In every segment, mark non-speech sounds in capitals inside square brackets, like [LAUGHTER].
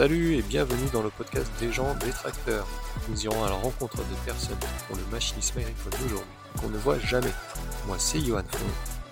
Salut et bienvenue dans le podcast des gens détracteurs. Nous irons à la rencontre des personnes qui font le machinisme agricole d'aujourd'hui, qu'on ne voit jamais. Moi c'est Johan Fon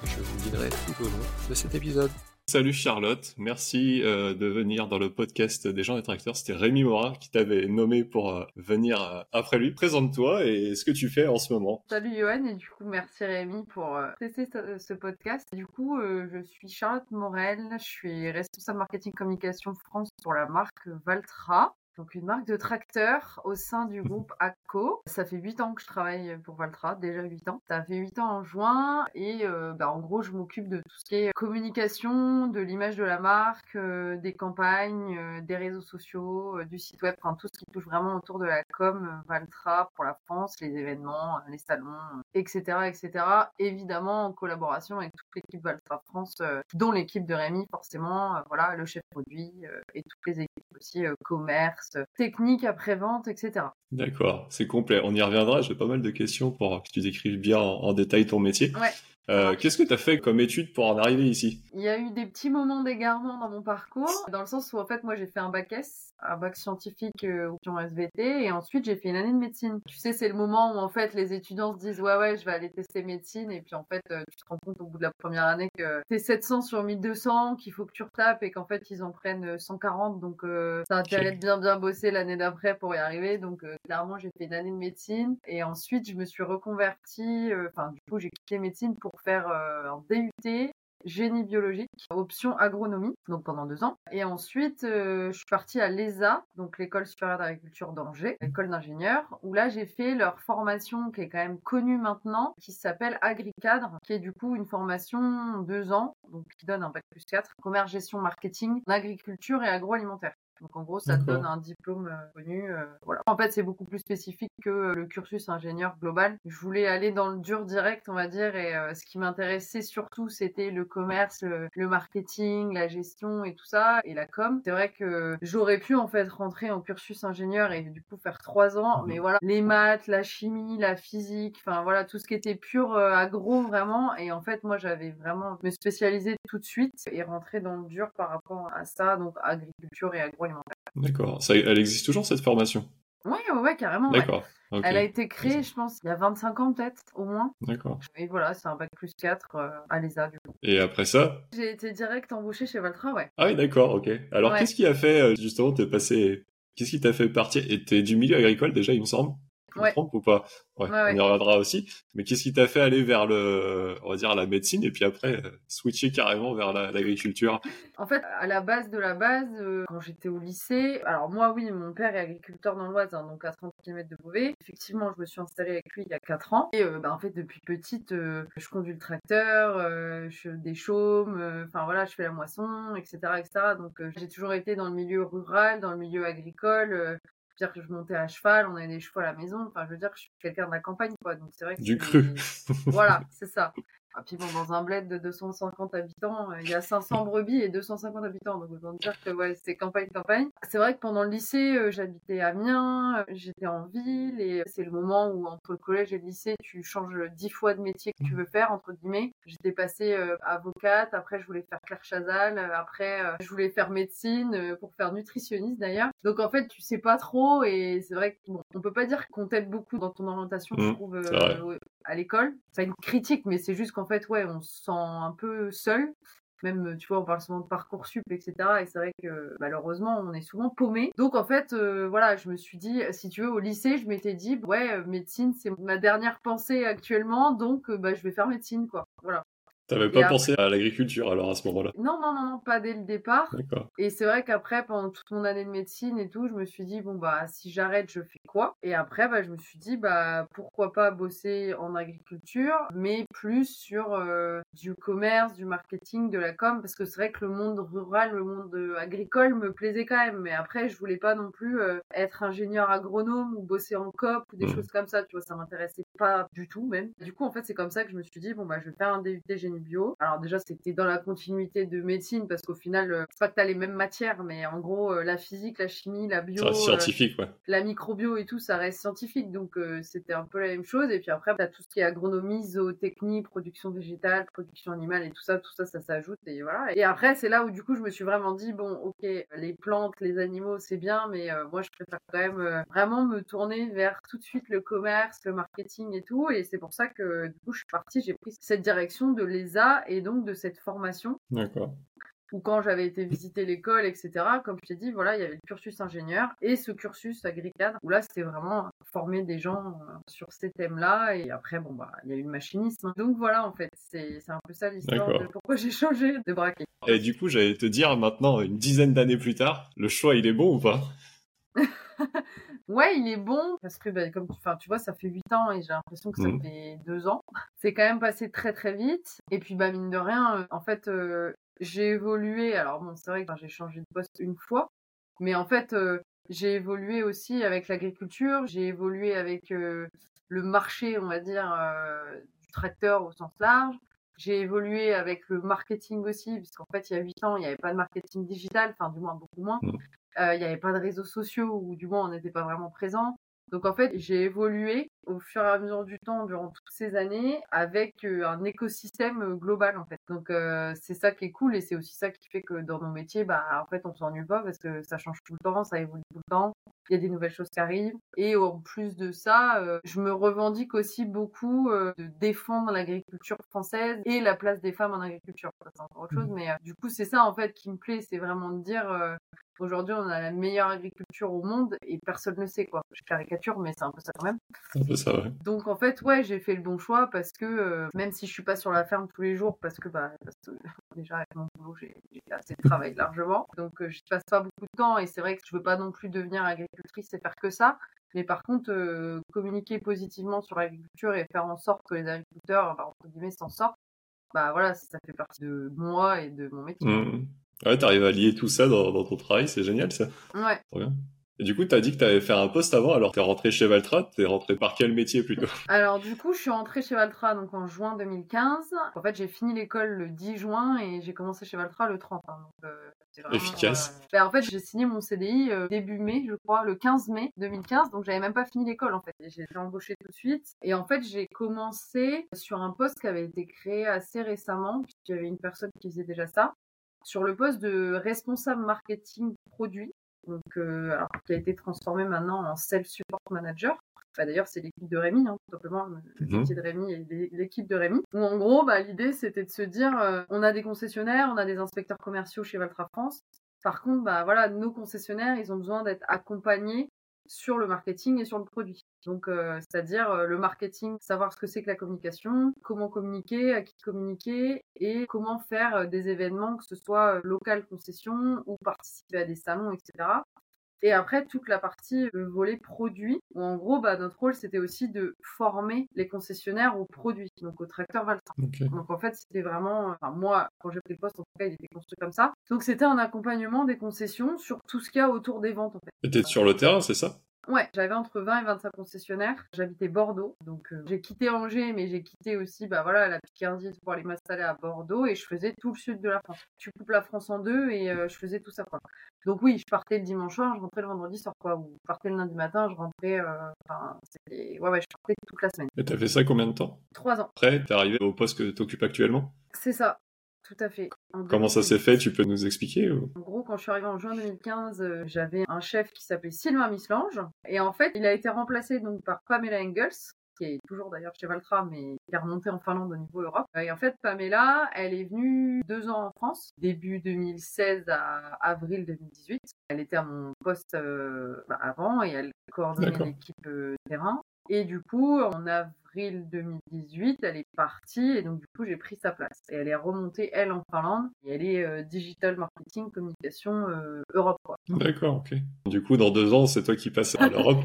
et je vous guiderai tout au long de cet épisode. Salut Charlotte, merci euh, de venir dans le podcast des gens détracteurs. C'était Rémi Morin qui t'avait nommé pour euh, venir euh, après lui. Présente-toi et ce que tu fais en ce moment. Salut Johan et du coup merci Rémi pour tester ce, ce, podcast. Du coup je suis Charlotte Morel, je suis responsable marketing communication France pour la marque Valtra donc une marque de tracteur au sein du groupe ACO. Ça fait 8 ans que je travaille pour Valtra, déjà 8 ans. Ça fait 8 ans en juin et euh, bah, en gros je m'occupe de tout ce qui est communication, de l'image de la marque, euh, des campagnes, euh, des réseaux sociaux, du site web, enfin tout ce qui touche vraiment autour de la com Valtra pour la France, les événements, les salons, etc. etc. Évidemment en collaboration avec toute l'équipe Valtra France, dont l'équipe de Rémi forcément, voilà, le chef produit et toutes les équipes aussi commerce, technique après-vente, etc. D'accord, c'est complet. On y reviendra. J'ai pas mal de questions pour que tu décrives bien en, détail ton métier. Ouais. Euh, qu'est-ce que tu as fait comme étude pour en arriver ici Il y a eu des petits moments d'égarement dans mon parcours, dans le sens où en fait moi j'ai fait un bac S, un bac scientifique euh, SVT, et ensuite j'ai fait une année de médecine. Tu sais, c'est le moment où en fait les étudiants se disent ouais ouais je vais aller tester médecine, et puis en fait euh, tu te rends compte au bout de la première année que t'es 700 sur 1200, qu'il faut que tu retapes et qu'en fait ils en prennent 140, donc euh, t'as intérêt de bien bien bosser l'année d'après pour y arriver. Donc clairement j'ai fait une année de médecine, et ensuite je me suis reconvertie, enfin du coup j'ai quitté médecine pour faire euh, un DUT génie biologique, option agronomie, donc pendant deux ans. Et ensuite, euh, je suis partie à l'ESA, donc l'école supérieure d'agriculture d'Angers, l'école d'ingénieurs, où là j'ai fait leur formation qui est quand même connue maintenant, qui s'appelle AgriCadre, qui est du coup une formation deux ans, donc qui donne un bac plus 4, commerce, gestion, marketing, agriculture et agroalimentaire. Donc en gros, ça te donne un diplôme euh, connu. Euh, voilà. En fait, c'est beaucoup plus spécifique que euh, le cursus ingénieur global. Je voulais aller dans le dur direct, on va dire, et ce qui m'intéressait surtout, c'était le commerce, le, marketing, la gestion et tout ça, et la com. C'est vrai que j'aurais pu en fait rentrer en cursus ingénieur et du coup faire trois ans, mais voilà, les maths, la chimie, la physique, enfin voilà, tout ce qui était pur agro vraiment. Et en fait, moi, j'avais vraiment me spécialiser tout de suite et rentrer dans le dur par rapport à ça, donc agriculture et agro D'accord. Elle existe toujours cette formation? Oui, ouais, carrément. D'accord. Elle a été créée, je pense, il y a 25 ans peut-être, au moins. D'accord. Et voilà, c'est un bac plus 4 euh, à l'ESA, du coup. Et après ça? J'ai été direct embauchée chez Valtra, ouais. Ah oui, d'accord, ok. Alors, qu'est-ce qui a fait, euh, justement, te passer... Qu'est-ce qui t'a fait partir? Et t'es du milieu agricole, déjà, il me semble? Me trompe ou pas? Ouais, On y reviendra aussi. Mais qu'est-ce qui t'a fait aller vers le, on va dire, la médecine et puis après euh, switcher carrément vers l'agriculture? En fait, à la base de la base, euh, quand j'étais au lycée, alors moi, oui, mon père est agriculteur dans l'Oise, hein, donc à 30 km de Beauvais. Effectivement, je me suis installée avec lui il y a 4 ans. Et euh, bah, en fait, depuis petite, je conduis le tracteur, je des chaumes, enfin voilà, je fais la moisson, etc., etc. Donc j'ai toujours été dans le milieu rural, dans le milieu agricole dire que je montais à cheval, on avait des chevaux à la maison. Enfin, je veux dire que je suis quelqu'un de la campagne, quoi. Donc c'est vrai que du cru. voilà, c'est ça. Et puis bon, dans un bled de 250 habitants, euh, il y a 500 brebis et 250 habitants. Donc autant dire que ouais, c'est campagne, campagne. C'est vrai que pendant le lycée, euh, j'habitais à Amiens, euh, j'étais en ville et c'est le moment où entre le collège et le lycée, tu changes dix fois de métier que tu veux faire, entre guillemets. J'étais passée avocate, après je voulais faire Claire Chazal, après je voulais faire médecine pour faire nutritionniste d'ailleurs. Donc en fait, tu sais pas trop et c'est vrai qu'on on peut pas dire qu'on t'aide beaucoup dans ton orientation, je mmh, trouve, à l'école. C'est une critique, mais c'est juste qu'en fait, ouais, on se sent un peu seul. Même, tu vois, on parle souvent de Parcoursup, etc. Et c'est vrai que malheureusement, on est souvent paumé. Donc en fait, euh, voilà, je me suis dit, si tu veux, au lycée, je m'étais dit, ouais, médecine, c'est ma dernière pensée actuellement, donc bah, je vais faire médecine, quoi. Voilà. T'avais pas pensé à l'agriculture alors à ce moment-là Non, non, non, non, pas dès le départ. Et c'est vrai qu'après, pendant toute mon année de médecine et tout, je me suis dit, bon, bah, si j'arrête, je fais quoi? Et après, bah, je me suis dit, bah, pourquoi pas bosser en agriculture, mais plus sur euh, du commerce, du marketing, de la com, parce que c'est vrai que le monde rural, le monde agricole me plaisait quand même. Mais après, je voulais pas non plus euh, être ingénieur agronome ou bosser en COP ou des mmh. choses comme ça, tu vois, ça m'intéressait pas du tout même. Du coup, en fait, c'est comme ça que je me suis dit, bon, bah, je vais faire un DUT génie bio. Alors déjà, c'était dans la continuité de médecine parce qu'au final, euh, c'est pas que t'as les mêmes matières, mais en gros, euh, la physique, la chimie, la bio, reste scientifique, ouais. la microbio et tout, ça reste scientifique. Donc, euh, c'était un peu la même chose. Et puis après, t'as tout ce qui est agronomie, zootechnie, production végétale, production animale et tout ça, tout ça, ça s'ajoute. Et voilà. Et après, c'est là où du coup, je me suis vraiment dit, bon, ok, les plantes, les animaux, c'est bien, mais euh, moi, je préfère quand même euh, vraiment me tourner vers tout de suite le commerce, le marketing et tout. Et c'est pour ça que du coup, je suis partie, j'ai pris cette direction de l'ESA et donc de cette formation D'accord. ou quand j'avais été visiter l'école, etc., comme je t'ai dit, voilà, il y avait le cursus ingénieur et ce cursus agricadre, où là, c'était vraiment former des gens euh, sur ces thèmes-là. Et après, bon, bah, il y a eu le machinisme. Donc voilà, en fait, c'est un peu ça l'histoire de pourquoi j'ai changé de braquet. Et du coup, j'allais te dire maintenant, une dizaine d'années plus tard, le choix, il est bon ou pas? [LAUGHS] Ouais, il est bon parce que, bah, comme tu, enfin, tu vois, ça fait 8 ans et j'ai l'impression que ça Mhm. fait 2 ans. [LAUGHS] C'est quand même passé très très vite. Et puis, bah, mine de rien, euh, en fait, euh, j'ai évolué. Alors bon, c'est vrai que j'ai changé de poste une fois, mais en fait, euh, j'ai évolué aussi avec l'agriculture. J'ai évolué avec euh, le marché, on va dire, euh, du tracteur au sens large. J'ai évolué avec le marketing aussi, puisqu'en fait, il y a 8 ans, il n'y avait pas de marketing digital, enfin, du moins beaucoup moins. Euh, il n'y avait pas de réseaux sociaux, ou du moins, on n'était pas vraiment présent. Donc en fait, j'ai évolué au fur et à mesure du temps durant toutes ces années avec euh, un écosystème euh, global en fait. Donc euh, c'est ça qui est cool et c'est aussi ça qui fait que dans nos métiers, bah en fait on s'ennuie pas parce que ça change tout le temps, ça évolue tout le temps. Il y a des nouvelles choses qui arrivent et en plus de ça, euh, je me revendique aussi beaucoup euh, de défendre l'agriculture française et la place des femmes en agriculture. C'est encore autre chose, mais euh, du coup c'est ça en fait qui me plaît, c'est vraiment de dire Aujourd'hui, on a la meilleure agriculture au monde et personne ne sait, quoi. Je caricature, mais c'est un peu ça quand même. Un peu ça, ouais. Donc, en fait, ouais, j'ai fait le bon choix parce que euh, même si je suis pas sur la ferme tous les jours, parce que, bah, parce que [LAUGHS] déjà, avec mon boulot, j'ai assez de travail [LAUGHS] largement. Donc, euh, je passe pas beaucoup de temps et c'est vrai que je veux pas non plus devenir agricultrice et faire que ça. Mais par contre, euh, communiquer positivement sur l'agriculture et faire en sorte que les agriculteurs, bah, entre guillemets, s'en sortent, bah voilà, ça fait partie de moi et de mon métier. Mhm. Ouais, t'arrives à lier tout ça dans, dans ton travail, c'est génial ça. Ouais. Trop bien. Et du coup, t'as dit que t'avais fait un poste avant, alors t'es rentré chez Valtra, t'es rentré par quel métier plutôt? Alors du coup, je suis rentrée chez Valtra donc en juin 2015. En fait, j'ai fini l'école le 10 juin et j'ai commencé chez Valtra le 30. hein, donc, euh, vraiment, Efficace. euh, ben, en fait, j'ai signé mon CDI euh, début mai, je crois, le 15 mai 2015. Donc j'avais même pas fini l'école en fait. J'ai été embauchée tout de suite. Et en fait, j'ai commencé sur un poste qui avait été créé assez récemment puisqu'il y avait une personne qui faisait déjà ça sur le poste de responsable marketing produit. Donc, euh, alors, qui a été transformé maintenant en Self Support Manager. Bah, D'ailleurs, c'est l'équipe de Rémi, hein, tout simplement, le Mhm. métier de Rémi et l'é- l'équipe de Rémi. Où en gros, bah, l'idée, c'était de se dire, euh, on a des concessionnaires, on a des inspecteurs commerciaux chez Valtra France. Par contre, bah, voilà, nos concessionnaires, ils ont besoin d'être accompagnés sur le marketing et sur le produit. Donc, euh, c'est-à-dire euh, le marketing, savoir ce que c'est que la communication, comment communiquer, à qui communiquer et comment faire euh, des événements, que ce soit local concession ou participer à des salons, etc. Et après, toute la partie euh, volet produit, où en gros, bah, notre rôle, c'était aussi de former les concessionnaires aux produits, donc au tracteur Valtra. Ok. Donc en fait, c'était vraiment, enfin moi, quand j'ai pris le poste, en tout cas, il était construit comme ça. Donc c'était un accompagnement des concessions sur tout ce qu'il y a autour des ventes, en fait. Et t'es sur le terrain, c'est ça? Ouais, j'avais entre 20 et 25 concessionnaires. J'habitais Bordeaux, donc euh, j'ai quitté Angers, mais j'ai quitté aussi, bah voilà, la Picardie pour aller m'installer à Bordeaux et je faisais tout le sud de la France. Tu coupes la France en deux et euh, je faisais tout ça, quoi. Donc oui, je partais le dimanche soir, je rentrais le vendredi soir, quoi. Ou je partais le lundi matin, je rentrais, euh, enfin, ouais, ouais, je partais toute la semaine. Et t'as fait ça combien de temps? Trois ans, Après, t'es arrivé au poste que t'occupes actuellement? C'est ça, tout à fait. En Comment ça 2018. s'est fait Tu peux nous expliquer ou... En gros, quand je suis arrivée en juin 2015, euh, j'avais un chef qui s'appelait Sylvain Mislange. Et en fait, il a été remplacé donc par Pamela Engels, qui est toujours d'ailleurs chez Valtra, mais qui est remontée en Finlande au niveau Europe. Et en fait, Pamela, elle est venue deux ans en France, début 2016 à avril 2018. Elle était à mon poste euh, bah, avant et elle coordonnait l'équipe euh, terrain. Et du coup, en avril 2018, elle est partie et donc du coup, j'ai pris sa place. Et elle est remontée, elle, en Finlande. Et elle est euh, digital marketing, communication euh, Europe, quoi. D'accord, ok. Du coup, dans deux ans, c'est toi qui passes à [LAUGHS] l'Europe.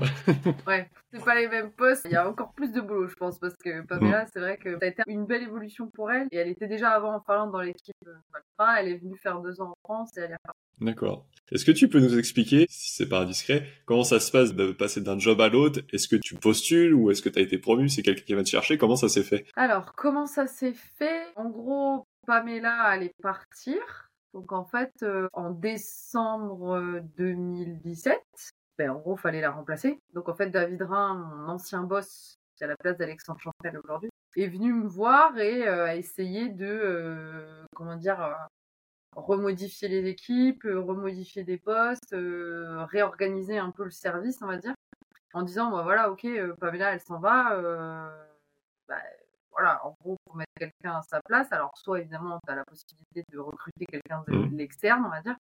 Ouais, c'est pas les mêmes postes. Il y a encore plus de boulot, je pense, parce que Pamela, c'est vrai que ça a été une belle évolution pour elle. Et elle était déjà avant en Finlande dans l'équipe euh, Valtra. Elle est venue faire deux ans en France et elle est repartie. D'accord. Est-ce que tu peux nous expliquer, si c'est pas indiscret, comment ça se passe de passer d'un job à l'autre? Est-ce que tu postules ou est-ce que tu as été promu? C'est qui va te chercher. Comment ça s'est fait? Alors, comment ça s'est fait? En gros, Pamela allait partir. Donc en fait, euh, en décembre 2017, ben, en gros, fallait la remplacer. Donc en fait, David Rhin, mon ancien boss, qui est à la place d'Alexandre Chantel aujourd'hui, est venu me voir et a essayé de, comment dire, remodifier les équipes, remodifier des postes, réorganiser un peu le service, on va dire en disant bah voilà ok euh, Pamela elle s'en va euh, bah, voilà en gros pour mettre quelqu'un à sa place alors soit évidemment tu as la possibilité de recruter quelqu'un de, mmh. l'externe on va dire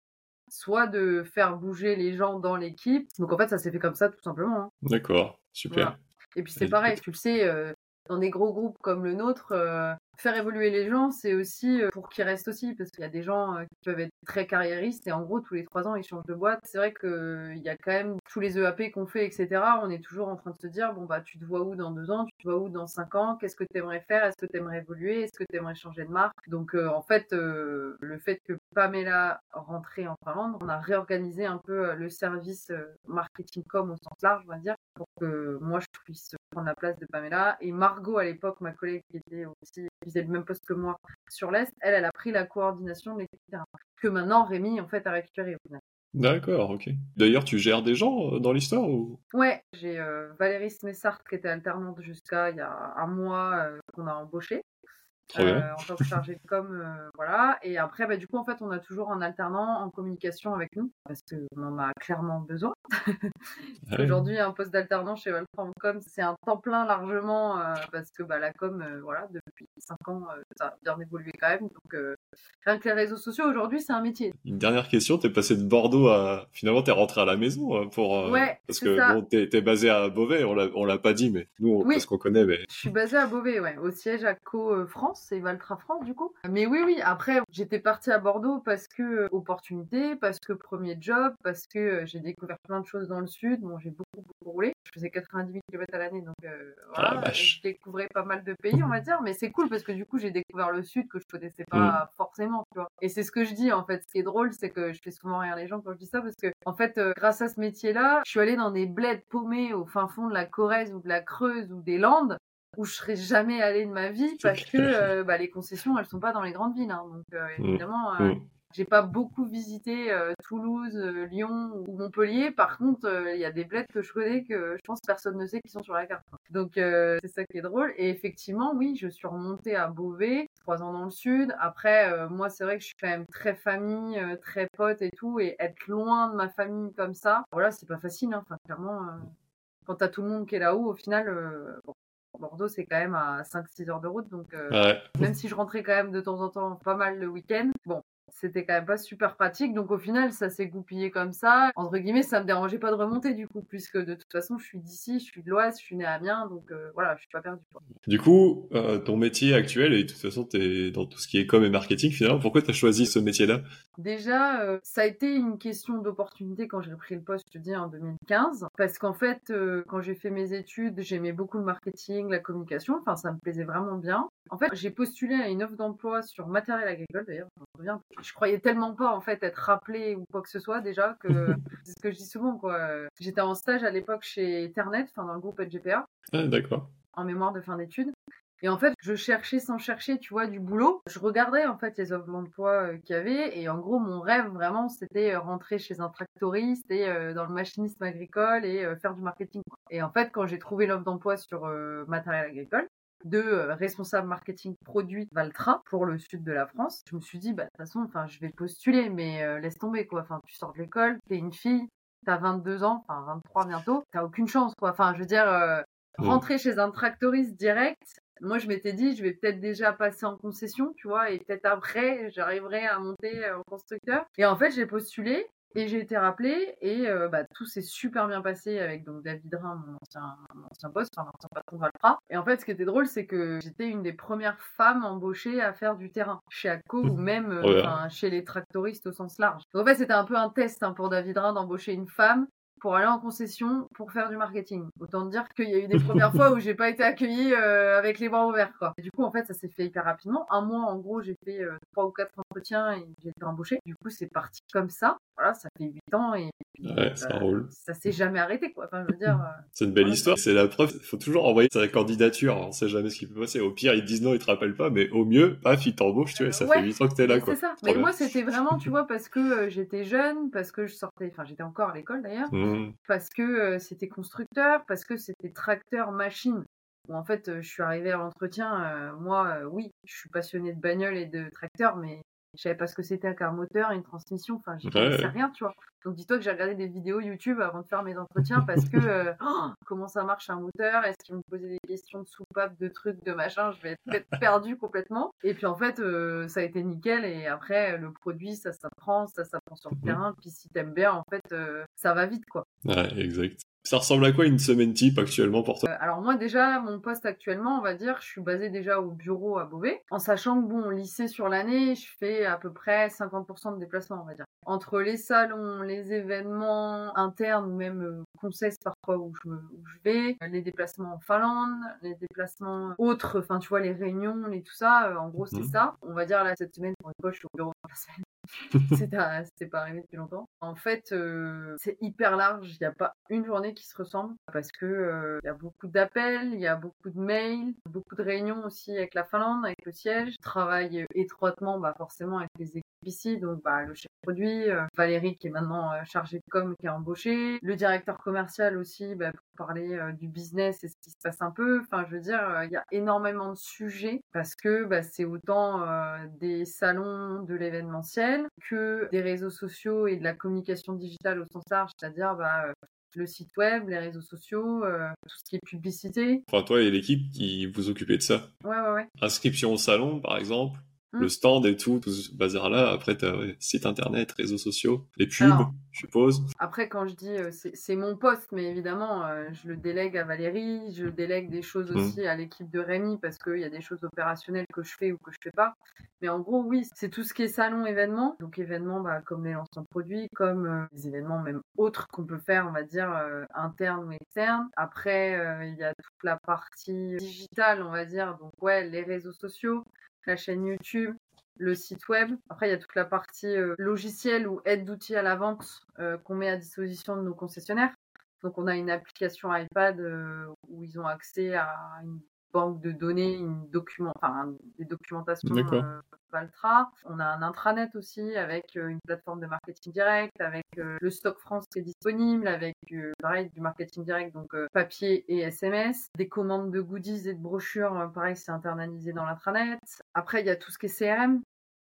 soit de faire bouger les gens dans l'équipe donc en fait ça s'est fait comme ça tout simplement hein. d'accord super et puis c'est pareil tu le sais euh, dans des gros groupes comme le nôtre faire évoluer les gens, c'est aussi euh, pour qu'ils restent aussi, parce qu'il y a des gens euh, qui peuvent être très carriéristes et en gros, tous les trois ans, ils changent de boîte. C'est vrai qu'il y a quand même tous les EAP qu'on fait, etc. On est toujours en train de se dire, bon, bah, tu te vois où dans deux ans, tu te vois où dans cinq ans, qu'est-ce que tu aimerais faire, est-ce que tu aimerais évoluer, est-ce que tu aimerais changer de marque? Donc, euh, en fait, le fait que Pamela rentrait en Finlande, on a réorganisé un peu le service marketing com au sens large, on va dire, pour que moi, je puisse prendre la place de Pamela. Et Margot, à l'époque, ma collègue qui était aussi faisait le même poste que moi sur l'Est, elle, elle a pris la coordination de l'équipe Que maintenant, Rémi, en fait, a récupéré D'accord, ok. D'ailleurs, tu gères des gens euh, dans l'histoire ou? Ouais, j'ai euh, Valérie Smessart qui était alternante jusqu'à il y a un mois euh, qu'on a embauché. Euh, en tant que chargé de com, euh, voilà. Et après, bah, du coup, en fait, on a toujours un alternant en communication avec nous parce qu'on en a clairement besoin. [LAUGHS] Ah Aujourd'hui, un poste d'alternant chez Com, c'est un temps plein largement euh, parce que bah, la com, voilà, depuis 5 ans, ça a bien évolué quand même. Donc, rien que les réseaux sociaux, aujourd'hui, c'est un métier. Une dernière question, t'es passé de Bordeaux à... Finalement, t'es rentré à la maison pour... Ouais, parce que bon, t'es, basé à Beauvais, on l'a, on l'a pas dit, mais nous, parce qu'on connaît. Mais... Je suis basé à Beauvais, ouais, au siège à Co France c'est Valtra France du coup. Mais oui, oui, après, j'étais partie à Bordeaux parce que euh, opportunité, parce que premier job, parce que euh, j'ai découvert plein de choses dans le sud. Bon, j'ai beaucoup, beaucoup roulé. Je faisais 90 000 km à l'année, donc euh, voilà, ah, je découvrais pas mal de pays, on va dire. Mais c'est cool parce que du coup, j'ai découvert le sud que je connaissais pas mm. forcément, tu vois. Et c'est ce que je dis en fait. Ce qui est drôle, c'est que je fais souvent rire les gens quand je dis ça parce que, en fait, grâce à ce métier-là, je suis allée dans des bleds paumés au fin fond de la Corrèze ou de la Creuse ou des Landes où je serais jamais allée de ma vie parce que euh, bah, les concessions elles sont pas dans les grandes villes hein. donc euh, mmh. évidemment euh, mmh. j'ai pas beaucoup visité Toulouse, Lyon ou Montpellier par contre il y a des bleds que je connais que je pense personne ne sait qui sont sur la carte donc c'est ça qui est drôle et effectivement oui je suis remontée à Beauvais trois ans dans le sud après moi c'est vrai que je suis quand même très famille très pote et tout et être loin de ma famille comme ça voilà c'est pas facile hein. enfin clairement quand t'as tout le monde qui est là-haut, au final, bon, Bordeaux, c'est quand même à 5-6 heures de route. Donc, euh, même si je rentrais quand même de temps en temps pas mal le week-end, bon, c'était quand même pas super pratique. Donc au final, ça s'est goupillé comme ça. Entre guillemets, ça me dérangeait pas de remonter du coup, puisque de toute façon, je suis d'ici, je suis de l'Oise, je suis né à Amiens, donc euh, voilà, je suis pas perdu. Du coup, euh, ton métier actuel, et de toute façon, tu es dans tout ce qui est com et marketing finalement, pourquoi tu as choisi ce métier-là? Déjà, euh, ça a été une question d'opportunité quand j'ai pris le poste, je te dis, en 2015, parce qu'en fait, quand j'ai fait mes études, j'aimais beaucoup le marketing, la communication, enfin, ça me plaisait vraiment bien. En fait, j'ai postulé à une offre d'emploi sur matériel agricole, d'ailleurs, je croyais tellement pas en fait être rappelé ou quoi que ce soit déjà que [LAUGHS] c'est ce que je dis souvent quoi. J'étais en stage à l'époque chez Ethernet, enfin dans le groupe NGPA. Ah, d'accord. En mémoire de fin d'études. Et en fait, je cherchais sans chercher, tu vois, du boulot. Je regardais en fait les offres d'emploi euh, qu'il y avait et en gros mon rêve vraiment c'était euh, rentrer chez un tractoriste et euh, dans le machinisme agricole et faire du marketing. Et en fait, quand j'ai trouvé l'offre d'emploi sur matériel agricole, de euh, responsable marketing produit Valtra pour le sud de la France. Je me suis dit, bah, de toute façon, enfin, je vais postuler, mais euh, laisse tomber, quoi. Enfin, tu sors de l'école, t'es une fille, t'as 22 ans, enfin, 23 bientôt, t'as aucune chance, quoi. Enfin, je veux dire, euh, rentrer chez un tractoriste direct, moi, je m'étais dit, je vais peut-être déjà passer en concession, tu vois, et peut-être après, j'arriverai à monter en constructeur. Et en fait, j'ai postulé et j'ai été rappelée et euh, bah, tout s'est super bien passé avec donc David Rhin, mon ancien, mon ancien boss, enfin l'ancien patron de Valtra. Et en fait, ce qui était drôle, c'est que j'étais une des premières femmes embauchées à faire du terrain chez ACO ou [LAUGHS] même euh, chez les tractoristes au sens large. Donc en fait, c'était un peu un test hein, pour David Rhin d'embaucher une femme pour aller en concession pour faire du marketing. Autant dire qu'il y a eu des premières [LAUGHS] fois où j'ai pas été accueillie euh, avec les bras ouverts quoi. Et du coup en fait ça s'est fait hyper rapidement. Un mois en gros j'ai fait trois ou quatre entretiens et j'ai été embauchée. Du coup c'est parti comme ça voilà, ça fait 8 ans et Ouais, ça euh, ça s'est jamais arrêté, quoi. Enfin, je veux dire, euh, C'est une belle Ouais. histoire. C'est la preuve. Il faut toujours envoyer sa candidature. On sait jamais ce qui peut passer. Au pire, ils te disent non, ils te rappellent pas. Mais au mieux, paf, ils t'embauchent. Tu vois, ça Ouais. fait 8 ans que t'es là, quoi. c'est ça. Trop Mais bien. moi, c'était vraiment, tu vois, parce que euh, j'étais jeune, parce que je sortais, enfin, j'étais encore à l'école d'ailleurs, Mmh. parce que euh, c'était constructeur, parce que c'était tracteur machine. Bon, en fait, je suis arrivée à l'entretien, euh, moi, oui, je suis passionnée de bagnole et de tracteur, mais je savais pas ce que c'était qu'un moteur, une transmission, enfin, j'y Ouais, connaissais ouais. rien, tu vois. Donc, dis-toi que j'ai regardé des vidéos YouTube avant de faire mes entretiens parce que euh, [LAUGHS] oh, comment ça marche un moteur? Est-ce qu'ils vont me poser des questions de soupape, de trucs, de machin? Je vais être perdue complètement. Et puis, en fait, euh, ça a été nickel. Et après, le produit, ça s'apprend, ça s'apprend sur le Mhm. terrain. Puis, si t'aimes bien, en fait, euh, ça va vite, quoi. Ouais, exact. Ça ressemble à quoi une semaine type actuellement pour toi? Euh, alors moi déjà, mon poste actuellement, on va dire, je suis basée déjà au bureau à Beauvais, en sachant que bon, lycée sur l'année, je fais à peu près 50% de déplacements, on va dire. Entre les salons, les événements internes même euh, conseils parfois où je, me- où je vais, euh, les déplacements en Finlande, les déplacements autres, enfin tu vois, les réunions, les tout ça, euh, en gros c'est Mhm. ça. On va dire là cette semaine, pour une fois, je suis au bureau la semaine. C'était [LAUGHS] c'était pas arrivé depuis longtemps. En fait, euh, c'est hyper large. Il n'y a pas une journée qui se ressemble parce que euh, il y a beaucoup d'appels, il y a beaucoup de mails, beaucoup de réunions aussi avec la Finlande, avec le siège. Je travaille étroitement, bah, forcément, avec les équipes ici. Donc, bah, le chef produit, euh, Valérie qui est maintenant euh, chargée de com, qui est embauchée, le directeur commercial aussi, bah, pour parler euh, du business et ce qui se passe un peu. Enfin, je veux dire, il y a énormément de sujets parce que bah, c'est autant des salons de l'événementiel que des réseaux sociaux et de la communication digitale au sens large, c'est-à-dire bah, le site web, les réseaux sociaux, euh, tout ce qui est publicité. Enfin, toi et l'équipe qui vous occupez de ça. Ouais, ouais, ouais. Inscription au salon, par exemple. Mm. Le stand et tout, tout ce bazar-là. Après, t'as ouais, site internet, réseaux sociaux, les pubs, Alors. je suppose. Après, quand je dis euh, c'est mon poste, mais évidemment, euh, je le délègue à Valérie, je délègue des choses Mhm. aussi à l'équipe de Rémi parce qu'il y a des choses opérationnelles que je fais ou que je fais pas. Mais en gros, oui, c'est tout ce qui est salon, événement. Donc, événements bah, comme les lancements de produits, comme euh, les événements même autres qu'on peut faire, on va dire, euh, internes ou externes. Après, il y a toute la partie digitale, on va dire. Donc, ouais, les réseaux sociaux, la chaîne YouTube, le site web. Après, il y a toute la partie euh, logicielle ou aide d'outils à la vente euh, qu'on met à disposition de nos concessionnaires. Donc, on a une application iPad euh, où ils ont accès à une banque de données, une document, enfin, des documentations euh, Valtra. On a un intranet aussi avec euh, une plateforme de marketing direct, avec euh, le stock France qui est disponible, avec euh, pareil du marketing direct, donc papier et SMS, des commandes de goodies et de brochures, pareil, c'est internalisé dans l'intranet. Après, il y a tout ce qui est CRM.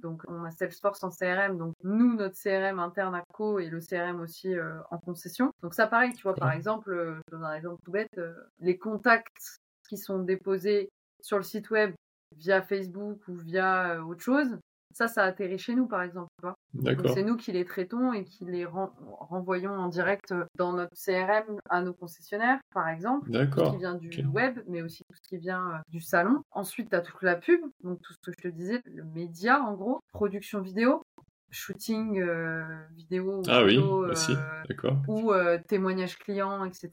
Donc, on a Salesforce en CRM. Donc, nous, notre CRM interne à Co et le CRM aussi euh, en concession. Donc, ça, pareil, tu vois, par exemple, euh, je donne un exemple tout bête, euh, les contacts qui sont déposés sur le site web via Facebook ou via euh, autre chose, ça, ça atterrit chez nous, par exemple. C'est nous qui les traitons et qui les ren- renvoyons en direct euh, dans notre CRM à nos concessionnaires, par exemple. Tout ce qui vient du web, mais aussi tout ce qui vient euh, du salon. Ensuite, tu as toute la pub, donc tout ce que je te disais, le média en gros, production vidéo, shooting euh, vidéo, Ah oui, photo, aussi. euh, D'accord. ou euh, témoignages clients, etc.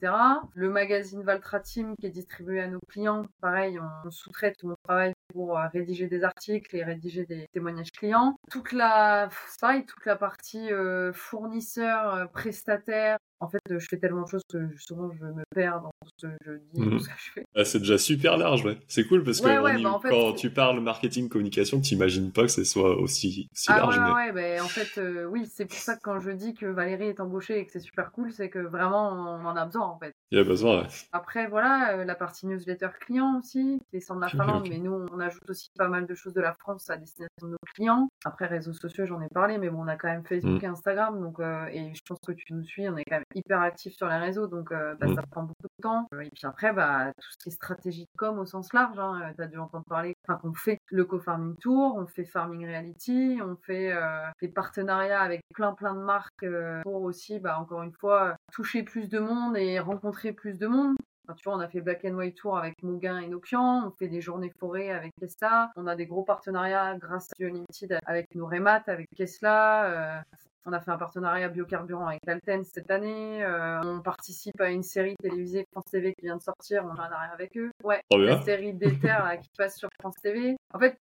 Le magazine Valtra Team qui est distribué à nos clients, pareil, on, on sous-traite ou on travaille pour euh, rédiger des articles et rédiger des témoignages clients. Toute la, pareil, toute la partie euh, fournisseur, euh, prestataire. En fait, je fais tellement de choses que souvent je me perds dans ce que je dis et Mhm. tout ce que je fais. Ah, c'est déjà super large, ouais. C'est cool parce que Ouais, on ouais, y- bah, en fait, quand tu parles marketing, communication, t'imagines pas que ce soit aussi, aussi Ah large, ouais, mais ouais, ben, en fait, euh, oui, c'est pour ça que quand je dis que Valérie est embauchée et que c'est super cool, c'est que vraiment on en a besoin en fait. Il y a besoin. ouais. Après, voilà, euh, la partie newsletter client aussi, qui descend de la Finlande, mais nous, on ajoute aussi pas mal de choses de la France à destination de nos clients. Après, réseaux sociaux, j'en ai parlé, mais bon, on a quand même Facebook Mm. et Instagram, donc, euh, et je pense que tu nous suis, on est quand même hyper actifs sur les réseaux, donc euh, bah, Mm. ça prend beaucoup de Euh, Et puis après, bah, tout ce qui est stratégie de com au sens large, hein, tu as dû entendre parler, enfin, qu'on fait le co-farming tour, on fait farming reality, on fait euh, des partenariats avec plein plein de marques euh, pour aussi, bah, encore une fois, toucher plus de monde et rencontrer plus de monde. Enfin, tu vois, on a fait Black and White Tour avec Mouguin et Nokian, on fait des journées forêt avec Tesla, on a des gros partenariats grâce à Unlimited avec nos Remat, avec Tesla, euh, on a fait un partenariat biocarburant avec Alten cette année, euh, on participe à une série télévisée France TV qui vient de sortir, on a un partenariat avec eux. Ouais, Trop la série d'Ether qui passe sur France TV. En fait,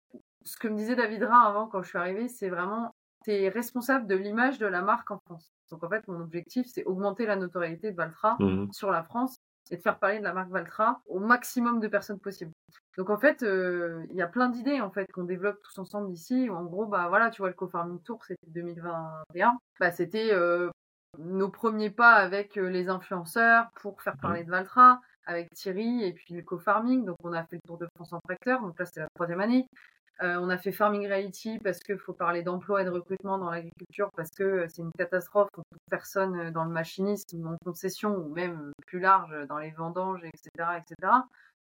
ce que me disait David Rhin avant quand je suis arrivée, c'est vraiment tu es responsable de l'image de la marque en France. Donc en fait, mon objectif, c'est augmenter la notoriété de Valtra Mhm. sur la France et de faire parler de la marque Valtra au maximum de personnes possible. Donc en fait, euh, il y a plein d'idées en fait qu'on développe tous ensemble ici. En gros, bah voilà, tu vois, le co-farming tour, c'était 2021. Bah c'était euh, nos premiers pas avec euh, les influenceurs pour faire parler de Valtra, avec Thierry et puis le co-farming. Donc on a fait le tour de France en tracteur. Donc là, c'est la troisième année. Euh, on a fait Farming Reality parce qu'il faut parler d'emploi et de recrutement dans l'agriculture parce que c'est une catastrophe pour toute personne dans le machinisme, en concession ou même plus large dans les vendanges, etc. etc.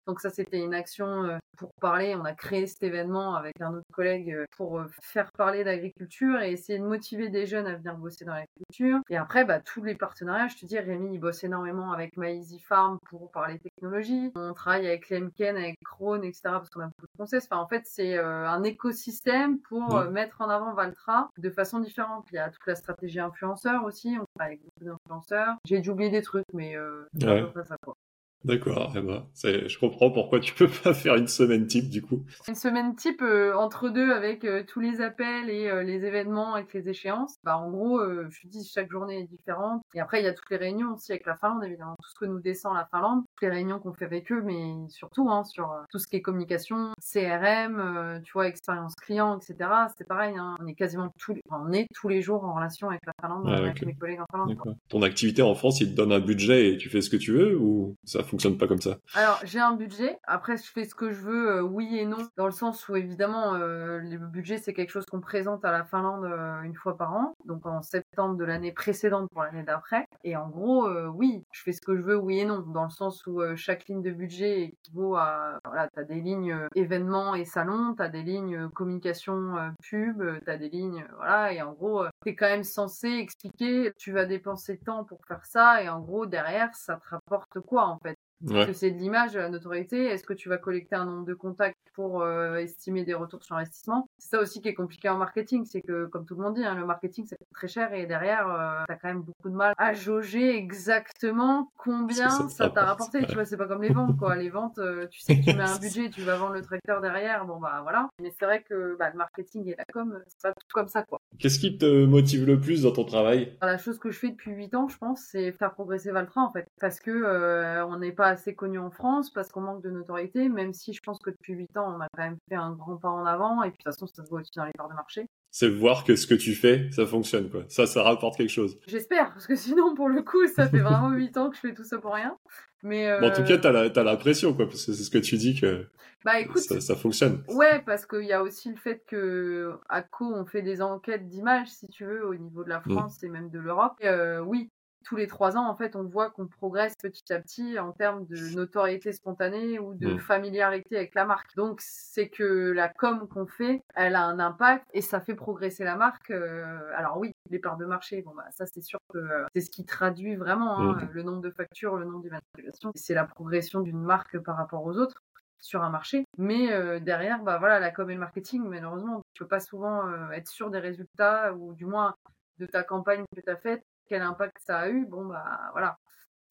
Donc ça, c'était une action euh, pour parler. On a créé cet événement avec un autre collègue euh, pour euh, faire parler d'agriculture et essayer de motiver des jeunes à venir bosser dans l'agriculture. Et après, bah, tous les partenariats, je te dis, Rémi, il bosse énormément avec MyEasy Farm pour parler technologie. On travaille avec Lemken, avec Krone, etc. parce qu'on a beaucoup de conseils. Enfin, en fait, c'est un écosystème pour mettre en avant Valtra de façon différente. Il y a toute la stratégie influenceur aussi. On travaille avec beaucoup d'influenceurs. J'ai dû oublier des trucs, mais euh, Ouais. ça, quoi. D'accord, eh ben, je comprends pourquoi tu peux pas faire une semaine type du coup. Une semaine type euh, entre deux avec euh, tous les appels et euh, les événements avec les échéances. Bah, en gros, euh, je te dis, chaque journée est différente. Et après, il y a toutes les réunions aussi avec la Finlande, évidemment. Tout ce que nous descend la Finlande, les réunions qu'on fait avec eux, mais surtout hein, sur euh, tout ce qui est communication, CRM, euh, tu vois, expérience client, etc. C'est pareil, hein. on est quasiment tous les... enfin, on est tous les jours en relation avec la Finlande, Ah, avec ok. mes collègues en Finlande. Ton activité en France, il te donne un budget et tu fais ce que tu veux ou ça fonctionne pas comme ça? Alors, j'ai un budget. Après, je fais ce que je veux, euh, oui et non, dans le sens où, évidemment, euh, le budget, c'est quelque chose qu'on présente à la Finlande euh, une fois par an, donc en septembre de l'année précédente pour l'année d'après. Et en gros, euh, oui, je fais ce que je veux, oui et non, dans le sens où euh, chaque ligne de budget équivaut à... Voilà, t'as des lignes euh, événements et salons, t'as des lignes euh, communication pub, t'as des lignes... voilà, et en gros, t'es quand même censé expliquer, tu vas dépenser tant pour faire ça, et en gros, derrière, ça te rapporte quoi, en fait? Est-ce que c'est de l'image, de la notoriété Est-ce que tu vas collecter un nombre de contacts pour euh, estimer des retours sur investissement? C'est ça aussi qui est compliqué en marketing, c'est que comme tout le monde dit, hein, le marketing c'est très cher et derrière euh, t'as quand même beaucoup de mal à jauger exactement combien ça ça t'a rapporté. Tu vois, c'est pas comme les ventes quoi. Les ventes, euh, tu sais que tu mets un budget, tu vas vendre le tracteur derrière, bon bah voilà. Mais c'est vrai que bah, le marketing et la com, c'est pas tout comme ça quoi. Qu'est-ce qui te motive le plus dans ton travail? La chose que je fais depuis 8 ans, je pense, c'est faire progresser Valtra en fait. Parce que euh, on n'est pas assez connu en France, parce qu'on manque de notoriété, même si je pense que depuis 8 ans, on a quand même fait un grand pas en avant, et puis de toute façon, ça se voit aussi dans les parts de marché. C'est voir que ce que tu fais, ça fonctionne quoi. Ça, ça rapporte quelque chose. J'espère, parce que sinon, pour le coup, ça fait vraiment 8 ans que je fais tout ça pour rien. Mais euh, Bon, en tout cas, t'as la, t'as la pression quoi, parce que c'est ce que tu dis que bah écoute, ça, ça fonctionne. Ouais, parce qu'il y a aussi le fait que à Co, on fait des enquêtes d'image, si tu veux, au niveau de la Mm. France et même de l'Europe. Euh, oui, tous les trois ans, en fait, on voit qu'on progresse petit à petit en termes de notoriété spontanée ou de Mm. familiarité avec la marque. Donc, c'est que la com qu'on fait, elle a un impact et ça fait progresser la marque. Euh, alors oui, les parts de marché, bon bah ça c'est sûr que euh, c'est ce qui traduit vraiment hein, Mm. le nombre de factures, le nombre d'immatriculations. C'est la progression d'une marque par rapport aux autres sur un marché. Mais euh, derrière, bah voilà, la com et le marketing, malheureusement, tu peux pas souvent être sûr des résultats ou du moins de ta campagne que tu as faite, quel impact ça a eu. Bon bah voilà.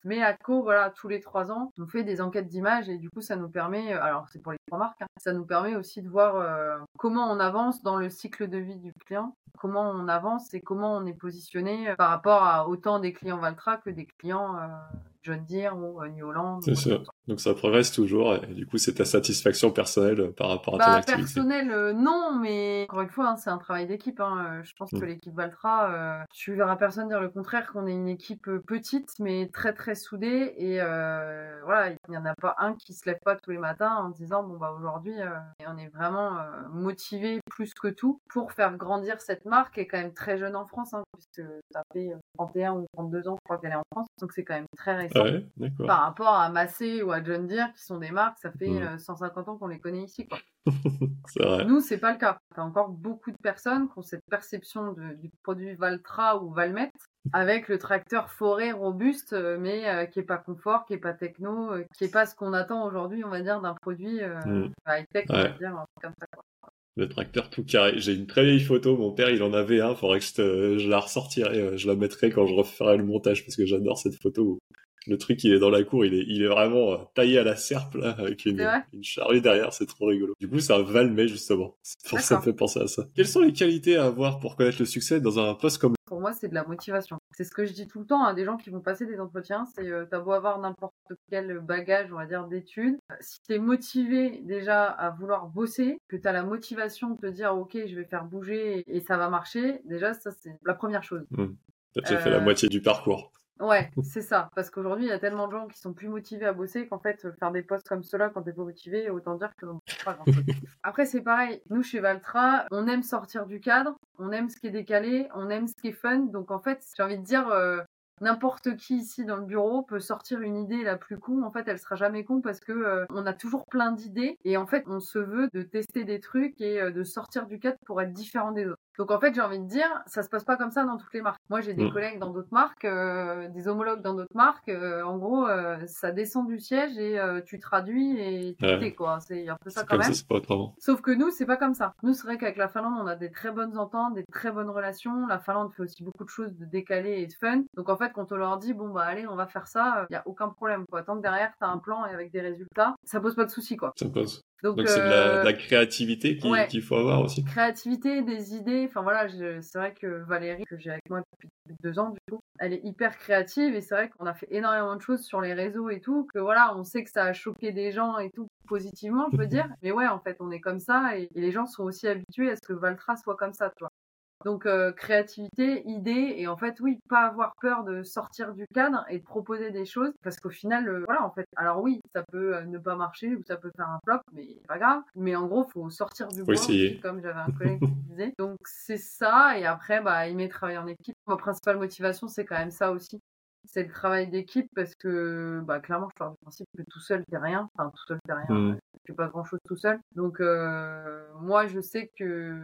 Mais à Co, voilà, tous les trois ans, on fait des enquêtes d'image et du coup, ça nous permet, euh, alors c'est pour marques, hein, ça nous permet aussi de voir euh, comment on avance dans le cycle de vie du client, comment on avance et comment on est positionné euh, par rapport à autant des clients Valtra que des clients euh, John Deere ou euh, New Holland. C'est ça. Donc ça progresse toujours et du coup, c'est ta satisfaction personnelle euh, par rapport à ton Bah, activité. personnel, euh, non, mais encore une fois, hein, c'est un travail d'équipe. hein. Je pense que l'équipe Valtra, tu verras personne dire le contraire, qu'on est une équipe petite, mais très très soudée. Et voilà, il n'y en a pas un qui se lève pas tous les matins en disant bon bah aujourd'hui, euh, on est vraiment euh, motivé plus que tout pour faire grandir cette marque qui est quand même très jeune en France, hein, puisque ça fait euh, 31 ou 32 ans, je crois qu'elle est en France, donc c'est quand même très récent ouais, par rapport à Massé ou à John Deere qui sont des marques, ça fait Mm. euh, 150 ans qu'on les connaît ici. Quoi. [LAUGHS] Vrai. Nous, c'est pas le cas. T'as encore beaucoup de personnes qui ont cette perception de- du produit Valtra ou Valmet avec le tracteur forêt robuste, euh, mais euh, qui est pas confort, qui est pas techno, euh, qui est pas ce qu'on attend aujourd'hui, on va dire, d'un produit euh, Mm. high-tech, on va dire, un truc comme ça. quoi. Le tracteur tout carré. J'ai une très vieille photo. Mon père, il en avait un. Faudrait que je, te- je la ressortirai. Je la mettrai quand je referai le montage parce que j'adore cette photo Le truc, il est dans la cour, il est, il est vraiment euh, taillé à la serpe, là, avec une, une charrue derrière, c'est trop rigolo. Du coup, c'est un Valmet, justement. C'est pour ça me fait penser à ça. Quelles sont les qualités à avoir pour connaître le succès dans un poste comme Pour moi, c'est de la motivation. C'est ce que je dis tout le temps à des gens qui vont passer des entretiens. C'est euh, t'as beau avoir n'importe quel bagage, on va dire, d'études. Si t'es motivé déjà à vouloir bosser, que t'as la motivation de te dire, ok, je vais faire bouger et ça va marcher. Déjà, ça c'est la première chose. T'as déjà fait la Euh, moitié du parcours. Ouais, [LAUGHS] c'est ça. Parce qu'aujourd'hui, il y a tellement de gens qui sont plus motivés à bosser qu'en fait, faire des postes comme cela quand t'es pas motivé, autant dire que pas grand. [LAUGHS] Après, c'est pareil. Nous, chez Valtra, on aime sortir du cadre, on aime ce qui est décalé, on aime ce qui est fun. Donc, en fait, j'ai envie de dire, euh, n'importe qui ici dans le bureau peut sortir une idée la plus con. En fait, elle sera jamais con parce que euh, on a toujours plein d'idées et en fait, on se veut de tester des trucs et euh, de sortir du cadre pour être différent des autres. Donc en fait, j'ai envie de dire, ça se passe pas comme ça dans toutes les marques. Moi, j'ai des Mm. collègues dans d'autres marques, euh, des homologues dans d'autres marques. euh, en gros, euh, ça descend du siège et euh, tu traduis et tu Ouais. t'es quoi. C'est un peu ça quand même. ça, pas. Sauf que nous, c'est pas comme ça. Nous, c'est vrai qu'avec la Finlande, on a des très bonnes ententes, des très bonnes relations. La Finlande fait aussi beaucoup de choses de décalées et de fun. Donc en fait, quand on leur dit bon bah allez, on va faire ça, il y a aucun problème quoi. Tant que derrière t'as un plan et avec des résultats, ça pose pas de soucis quoi. Ça pose. Donc, c'est de la, euh, de la créativité qu'il ouais. faut avoir aussi. créativité, des idées. Enfin voilà, je- c'est vrai que Valérie, que j'ai avec moi depuis deux ans du coup, elle est hyper créative et c'est vrai qu'on a fait énormément de choses sur les réseaux et tout, que voilà, on sait que ça a choqué des gens et tout positivement, je veux [LAUGHS] dire. Mais ouais, en fait, on est comme ça et, et les gens sont aussi habitués à ce que Valtra soit comme ça, tu vois. Donc euh, créativité, idée et en fait oui, pas avoir peur de sortir du cadre et de proposer des choses parce qu'au final euh, voilà en fait alors oui, ça peut euh, ne pas marcher ou ça peut faire un flop mais pas grave, mais en gros faut sortir du bois aussi, comme j'avais un [LAUGHS] collègue qui disait. Donc c'est ça et après bah aimer travailler en équipe. Ma principale motivation c'est quand même ça aussi. C'est le travail d'équipe parce que bah clairement je pars du principe que tout seul t'es rien, enfin tout seul t'es rien, Mm. euh, tu fais pas grand chose tout seul. Donc euh, moi je sais que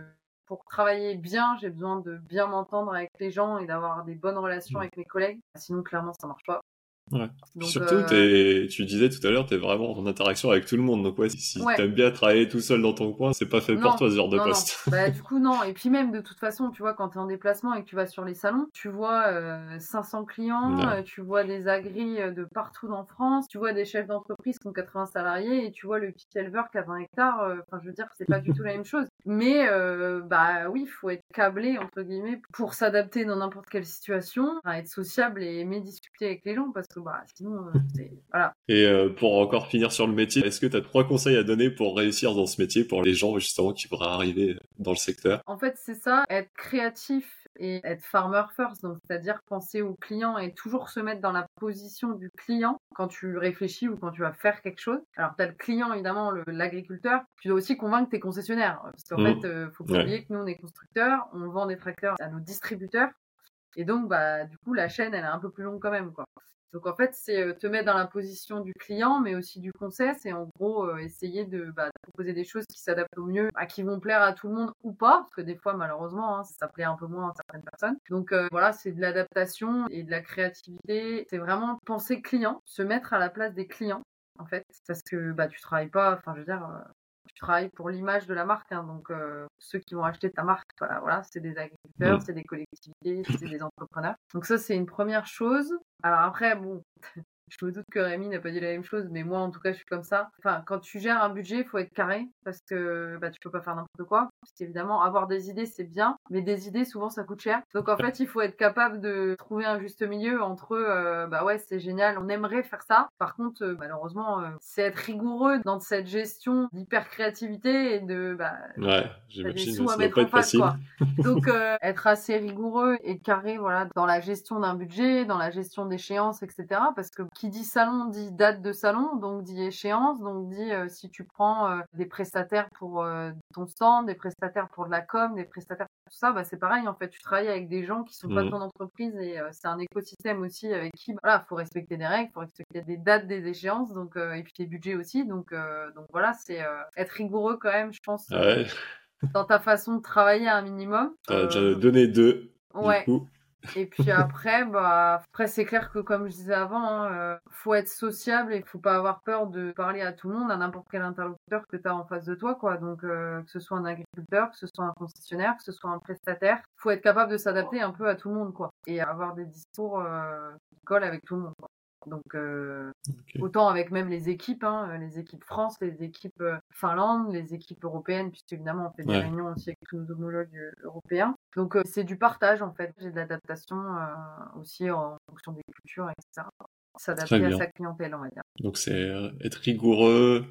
pour travailler bien, j'ai besoin de bien m'entendre avec les gens et d'avoir des bonnes relations avec mes collègues. Sinon, clairement, ça marche pas. Ouais. Donc, Surtout, euh, t'es- tu disais tout à l'heure, t'es vraiment en interaction avec tout le monde. Donc ouais, si, Ouais. t'aimes bien travailler tout seul dans ton coin, c'est pas fait Non, pour toi ce genre de poste. non. [LAUGHS] Bah, du coup, non. Et puis même, de toute façon, tu vois, quand tu es en déplacement et que tu vas sur les salons, tu vois euh, 500 clients, Ouais. euh, tu vois des agris euh, de partout en France, tu vois des chefs d'entreprise qui ont 80 salariés et tu vois le petit éleveur qui a 20 hectares. euh, Enfin, je veux dire, c'est pas du tout la même chose. [LAUGHS] Mais, euh, bah oui, il faut être câblé, entre guillemets, pour s'adapter dans n'importe quelle situation, enfin, être sociable et aimer discuter avec les gens parce que, bah, sinon, euh. [LAUGHS] Voilà. Et euh, pour encore finir sur le métier, est-ce que t'as trois conseils à donner pour réussir dans ce métier pour les gens justement qui voudraient arriver dans le secteur? En fait, c'est ça, être créatif et être farmer first, donc c'est-à-dire penser au client et toujours se mettre dans la position du client quand tu réfléchis ou quand tu vas faire quelque chose. Alors, tu as le client, évidemment, l'agriculteur, tu dois aussi convaincre tes concessionnaires, parce qu'en Mhm. fait, euh, faut pas Ouais. oublier que nous, on est constructeurs, on vend des tracteurs à nos distributeurs, et donc, bah, du coup, la chaîne, elle est un peu plus longue quand même, quoi. Donc en fait, c'est euh, te mettre dans la position du client, mais aussi du conseil, c'est en gros euh, essayer de, bah, de proposer des choses qui s'adaptent au mieux, à qui vont plaire à tout le monde ou pas, parce que des fois, malheureusement, hein, ça plaît un peu moins à certaines personnes. Donc euh, voilà, c'est de l'adaptation et de la créativité. C'est vraiment penser client, se mettre à la place des clients, en fait, parce que bah tu travailles pas, enfin je veux dire. euh, tu travailles pour l'image de la marque, hein, donc ceux qui vont acheter ta marque, voilà, voilà c'est des agriculteurs, Mm. c'est des collectivités, c'est des entrepreneurs. Donc ça, c'est une première chose. Alors après, bon, je me doute que Rémi n'a pas dit la même chose, mais moi, en tout cas, je suis comme ça. Enfin, quand tu gères un budget, il faut être carré parce que bah, tu peux pas faire n'importe quoi. Parce qu'évidemment, avoir des idées, c'est bien, mais des idées, souvent, ça coûte cher. Donc en fait, il faut être capable de trouver un juste milieu entre, euh, bah ouais, c'est génial, on aimerait faire ça. Par contre, euh, malheureusement, euh, c'est être rigoureux dans cette gestion d'hyper créativité et de, bah, Ouais, j'imagine, sous ça à mettre en face, quoi. Donc, [LAUGHS] être assez rigoureux et carré, voilà, dans la gestion d'un budget, dans la gestion d'échéances, etc. Parce que qui dit salon dit date de salon, donc dit échéance, donc dit euh, si tu prends euh, des prestataires pour euh, ton stand, des prestataires pour de la com, des prestataires pour tout ça, bah c'est pareil en fait. Tu travailles avec des gens qui sont pas Mhm. ton entreprise et c'est un écosystème aussi avec qui, bah, voilà, faut respecter des règles, faut respecter des dates des échéances, donc et puis des budgets aussi. Donc, donc voilà, c'est être rigoureux quand même, je pense. Ah ouais, dans ta façon de travailler un minimum. Euh, déjà donné deux, ouais. du coup. Et puis après, bah, après c'est clair que comme je disais avant, hein, euh, faut être sociable et faut pas avoir peur de parler à tout le monde, à n'importe quel interlocuteur que tu as en face de toi, quoi. Donc euh, que ce soit un agriculteur, que ce soit un concessionnaire, que ce soit un prestataire, faut être capable de s'adapter un peu à tout le monde, quoi. Et avoir des discours euh, qui collent avec tout le monde. Quoi. Donc, euh, autant avec même les équipes, hein, les équipes France, les équipes euh, Finlande, les équipes européennes, puisque évidemment on fait des Ouais. réunions aussi avec tous nos homologues euh, européens. Donc, euh, c'est du partage en fait. J'ai de l'adaptation euh, aussi en fonction des cultures, etc. S'adapter à sa clientèle, on va dire. Donc c'est être rigoureux,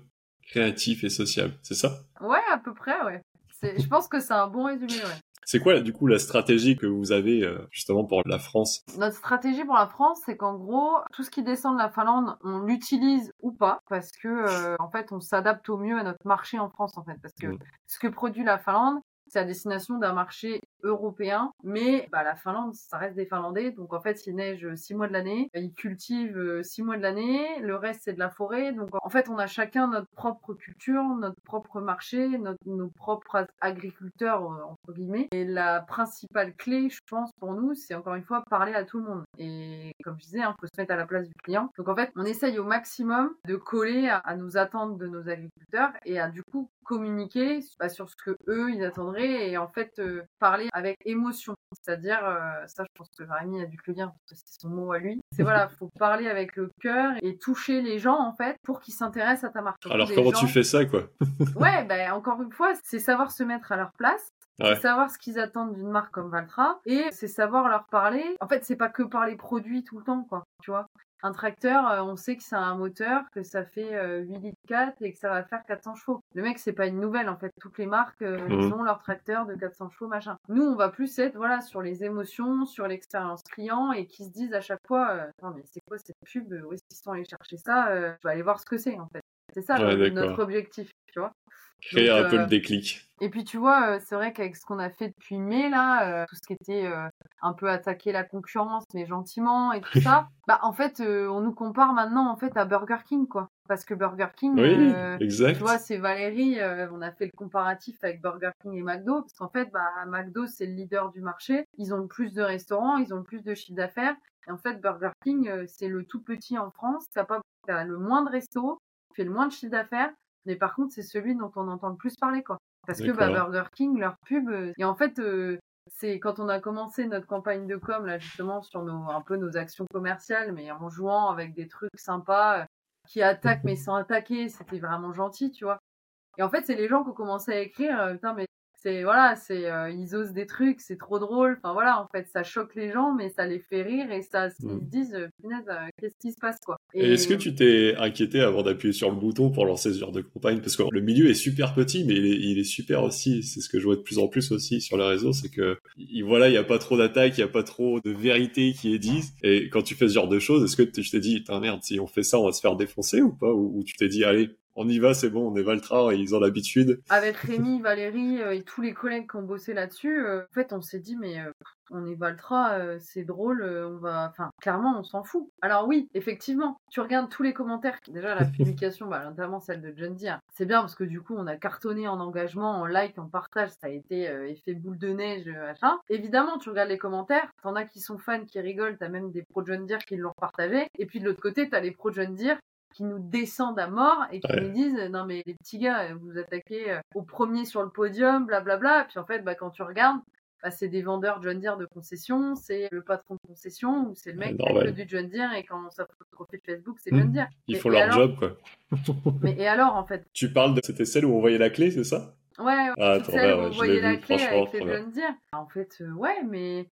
créatif et sociable, c'est ça? Ouais, à peu près, ouais. C'est- Je pense que c'est un bon résumé, ouais. C'est quoi du coup la stratégie que vous avez justement pour la France? Notre stratégie pour la France, c'est qu'en gros, tout ce qui descend de la Finlande, on l'utilise ou pas, parce que euh, en fait, on s'adapte au mieux à notre marché en France, en fait, parce que Mm. ce que produit la Finlande, c'est à destination d'un marché européen, mais bah, la Finlande, ça reste des Finlandais, donc en fait, il neige six mois de l'année, ils cultivent euh, six mois de l'année, le reste c'est de la forêt, donc en fait, on a chacun notre propre culture, notre propre marché, nos propres agriculteurs euh, entre guillemets, et la principale clé, je pense, pour nous, c'est encore une fois parler à tout le monde. Et comme je disais, il faut se mettre à la place du client. Donc en fait, on essaye au maximum de coller à, à nos attentes de nos agriculteurs et à du coup communiquer bah, sur ce que eux ils attendraient et en fait euh, parler avec émotion. C'est-à-dire, euh, ça je pense que Rémi a dû le dire parce que c'est son mot à lui. C'est voilà, faut parler avec le cœur et toucher les gens en fait pour qu'ils s'intéressent à ta marque. Alors comment gens- tu fais ça quoi? [LAUGHS] Ouais, ben encore une fois, c'est savoir se mettre à leur place. Ouais. C'est savoir ce qu'ils attendent d'une marque comme Valtra et c'est savoir leur parler. En fait, c'est pas que parler produit tout le temps, quoi. Tu vois, un tracteur, euh, on sait que c'est un moteur, que ça fait euh, 8 litres 4 et que ça va faire 400 chevaux. Le mec, c'est pas une nouvelle en fait. Toutes les marques, euh, Mhm. ils ont leur tracteur de 400 chevaux, machin. Nous, on va plus être voilà sur les émotions, sur l'expérience client et qui se disent à chaque fois, euh, Attends, mais c'est quoi cette pub? Où est-ce qu'ils sont allés chercher ça? Euh, Je vais aller voir ce que c'est en fait. C'est ça Ouais, notre objectif, tu vois. Créer un peu euh, le déclic. Et puis tu vois, euh, c'est vrai qu'avec ce qu'on a fait depuis mai là, euh, tout ce qui était euh, un peu attaquer la concurrence mais gentiment et tout ça, [LAUGHS] bah en fait euh, on nous compare maintenant en fait à Burger King quoi, parce que Burger King, Oui, euh, exact. tu vois c'est Valérie, euh, on a fait le comparatif avec Burger King et McDo parce qu'en fait bah McDo c'est le leader du marché, ils ont le plus de restaurants, ils ont le plus de chiffre d'affaires. Et en fait Burger King euh, c'est le tout petit en France, t'as pas t'as le moins de restos, fait le moins de chiffre d'affaires mais par contre, c'est celui dont on entend le plus parler, quoi. Parce que bah. Burger King, leur pub, euh, et en fait, euh, c'est quand on a commencé notre campagne de com, là, justement, sur nos, un peu nos actions commerciales, mais en jouant avec des trucs sympas, euh, qui attaquent mais [LAUGHS] sans attaquer, c'était vraiment gentil, tu vois. Et en fait, c'est les gens qui ont commencé à écrire, euh, putain, mais c'est, voilà, c'est, euh, ils osent des trucs, c'est trop drôle, enfin voilà, en fait, ça choque les gens, mais ça les fait rire, et ça, ils Mm. se disent, euh, punaise, euh, qu'est-ce qui se passe, quoi? Et est-ce que tu t'es inquiété avant d'appuyer sur le bouton pour lancer ce genre de campagne? Parce que le milieu est super petit, mais il est, il est super aussi. C'est ce que je vois de plus en plus aussi sur les réseaux, c'est que il- voilà, il y a pas trop d'attaques, il y a pas trop de vérité qui est dite. Et quand tu fais ce genre de choses, est-ce que tu t'es dit, putain merde, si on fait ça, on va se faire défoncer ou pas? Ou, ou tu t'es dit, allez, on y va, c'est bon, on est Valtra, et ils ont l'habitude. avec [LAUGHS] Rémi, Valérie euh, et tous les collègues qui ont bossé là-dessus, euh, en fait, on s'est dit, mais euh, on est Valtra, c'est drôle, on va. Enfin, clairement, on s'en fout. Alors, oui, effectivement, tu regardes tous les commentaires. Déjà, la [LAUGHS] publication, bah, notamment celle de John Deere, c'est bien parce que du coup, on a cartonné en engagement, en like, en partage, ça a été effet boule de neige, machin. Évidemment, tu regardes les commentaires, t'en as qui sont fans, qui rigolent, t'as même des pros John Deere qui l'ont partagé. Et puis de l'autre côté, t'as les pros John Deere qui nous descendent à mort et qui Ouais. nous disent non mais les petits gars euh, vous attaquez euh, au premier sur le podium blablabla puis en fait bah, quand tu regardes bah, c'est des vendeurs John Deere de concession c'est le patron de concession ou c'est le mec qui que du John Deere et quand ça photographie de Facebook c'est Mhm. John Deere Ils font leur alors job, quoi. [LAUGHS] mais et alors en fait? Tu parles de, c'était celle où on voyait la clé, c'est ça? Ouais, Ah, bien, où ouais, voyez l'ai la vu, clé avec les. John Deere en fait euh, ouais mais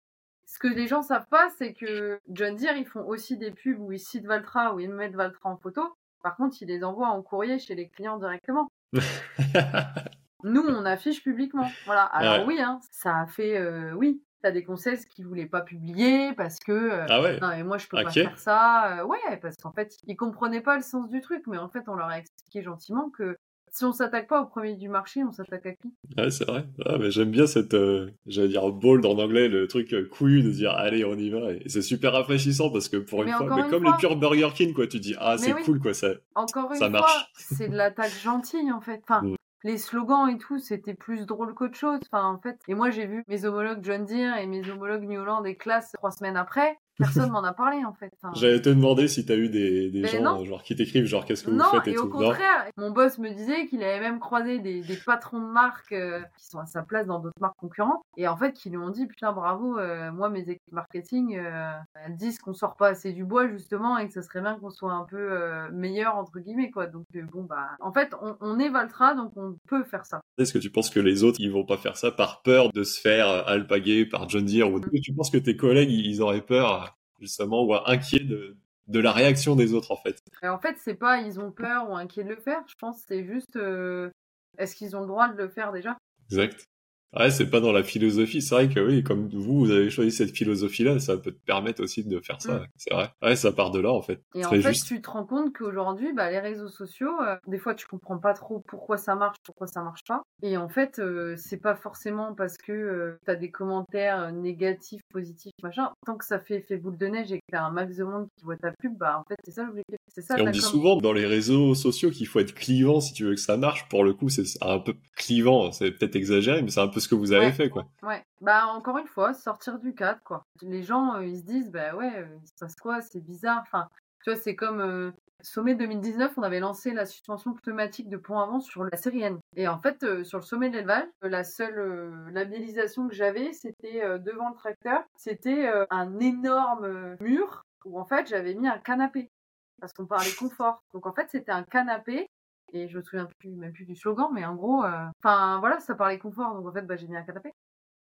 ce que les gens savent pas, c'est que John Deere, ils font aussi des pubs où ils citent Valtra, où ils mettent Valtra en photo. Par contre, ils les envoient en courrier chez les clients directement. [LAUGHS] Nous, on affiche publiquement. Voilà. Alors Ouais. oui, hein, ça a fait, euh, oui. T'as des conseils qui voulaient pas publier parce que euh, ah ouais non mais moi je peux pas faire ça. Euh, ouais, parce qu'en fait ils comprenaient pas le sens du truc, mais en fait on leur a expliqué gentiment que si on s'attaque pas au premier du marché, on s'attaque à qui? Ouais, c'est vrai. Ah, mais j'aime bien cette, euh, j'allais dire bold en anglais, le truc euh, couillu de dire allez on y va. Et c'est super rafraîchissant parce que pour une fois, mais une comme fois- les pure Burger King quoi, tu dis ah c'est oui. cool quoi ça. Encore une Ça fois, marche. c'est de l'attaque gentille en fait. Enfin, Mm. les slogans et tout, c'était plus drôle qu'autre chose. Enfin, en fait, et moi j'ai vu mes homologues John Deere et mes homologues New Holland et classe trois semaines après. Personne m'en a parlé en fait. Enfin, J'allais te demander si t'as eu des, des Mais gens non. euh, genre qui t'écrivent genre qu'est-ce que vous non, faites et, et au tout. Non contraire, mon boss me disait qu'il avait même croisé des, des patrons de marques euh, qui sont à sa place dans d'autres marques concurrentes et en fait qui lui ont dit putain bravo, euh, moi mes équipes marketing euh, elles disent qu'on sort pas assez du bois justement et que ça serait bien qu'on soit un peu meilleur entre guillemets quoi. Donc bon bah en fait on, on est Valtra donc on peut faire ça. Est-ce que tu penses que les autres ils vont pas faire ça par peur de se faire alpaguer par John Deere ou Mm. tu penses que tes collègues ils auraient peur justement ou inquiets de, de la réaction des autres en fait. Et en fait c'est pas ils ont peur ou inquiets de le faire, je pense c'est juste euh, est-ce qu'ils ont le droit de le faire déjà? Exact. Ouais, c'est pas dans la philosophie. C'est vrai que oui, comme vous, vous avez choisi cette philosophie-là, ça peut te permettre aussi de faire ça. Mm. C'est vrai. Ouais, ça part de là, en fait. Et en fait, juste. tu te rends compte qu'aujourd'hui, bah, les réseaux sociaux, euh, des fois, tu comprends pas trop pourquoi ça marche, pourquoi ça marche pas. Et en fait, euh, c'est pas forcément parce que tu as des commentaires euh, négatifs, positifs, machin. Tant que ça fait effet boule de neige et que t'as un max de monde qui voit ta pub, bah, en fait, c'est ça l'objectif. C'est ça Et on dit souvent dans les réseaux sociaux qu'il faut être clivant si tu veux que ça marche. Pour le coup, c'est un peu clivant. C'est peut-être exagéré, mais c'est un peu ce que vous avez Ouais. fait, quoi. Ouais, bah encore une fois, sortir du cadre, quoi. Les gens, euh, ils se disent, bah ouais, euh, il se passe quoi, c'est bizarre. Enfin, tu vois, c'est comme euh, Sommet 2019, on avait lancé la suspension pneumatique de pont avant sur la série N. Et en fait, euh, sur le sommet de l'élevage, la seule euh, labellisation que j'avais, c'était devant le tracteur, c'était un énorme mur où en fait j'avais mis un canapé parce qu'on parlait confort. Donc en fait, c'était un canapé. Et je me souviens plus, même plus du slogan, mais en gros, euh, enfin voilà, ça parlait confort, donc en fait, bah, j'ai mis un canapé.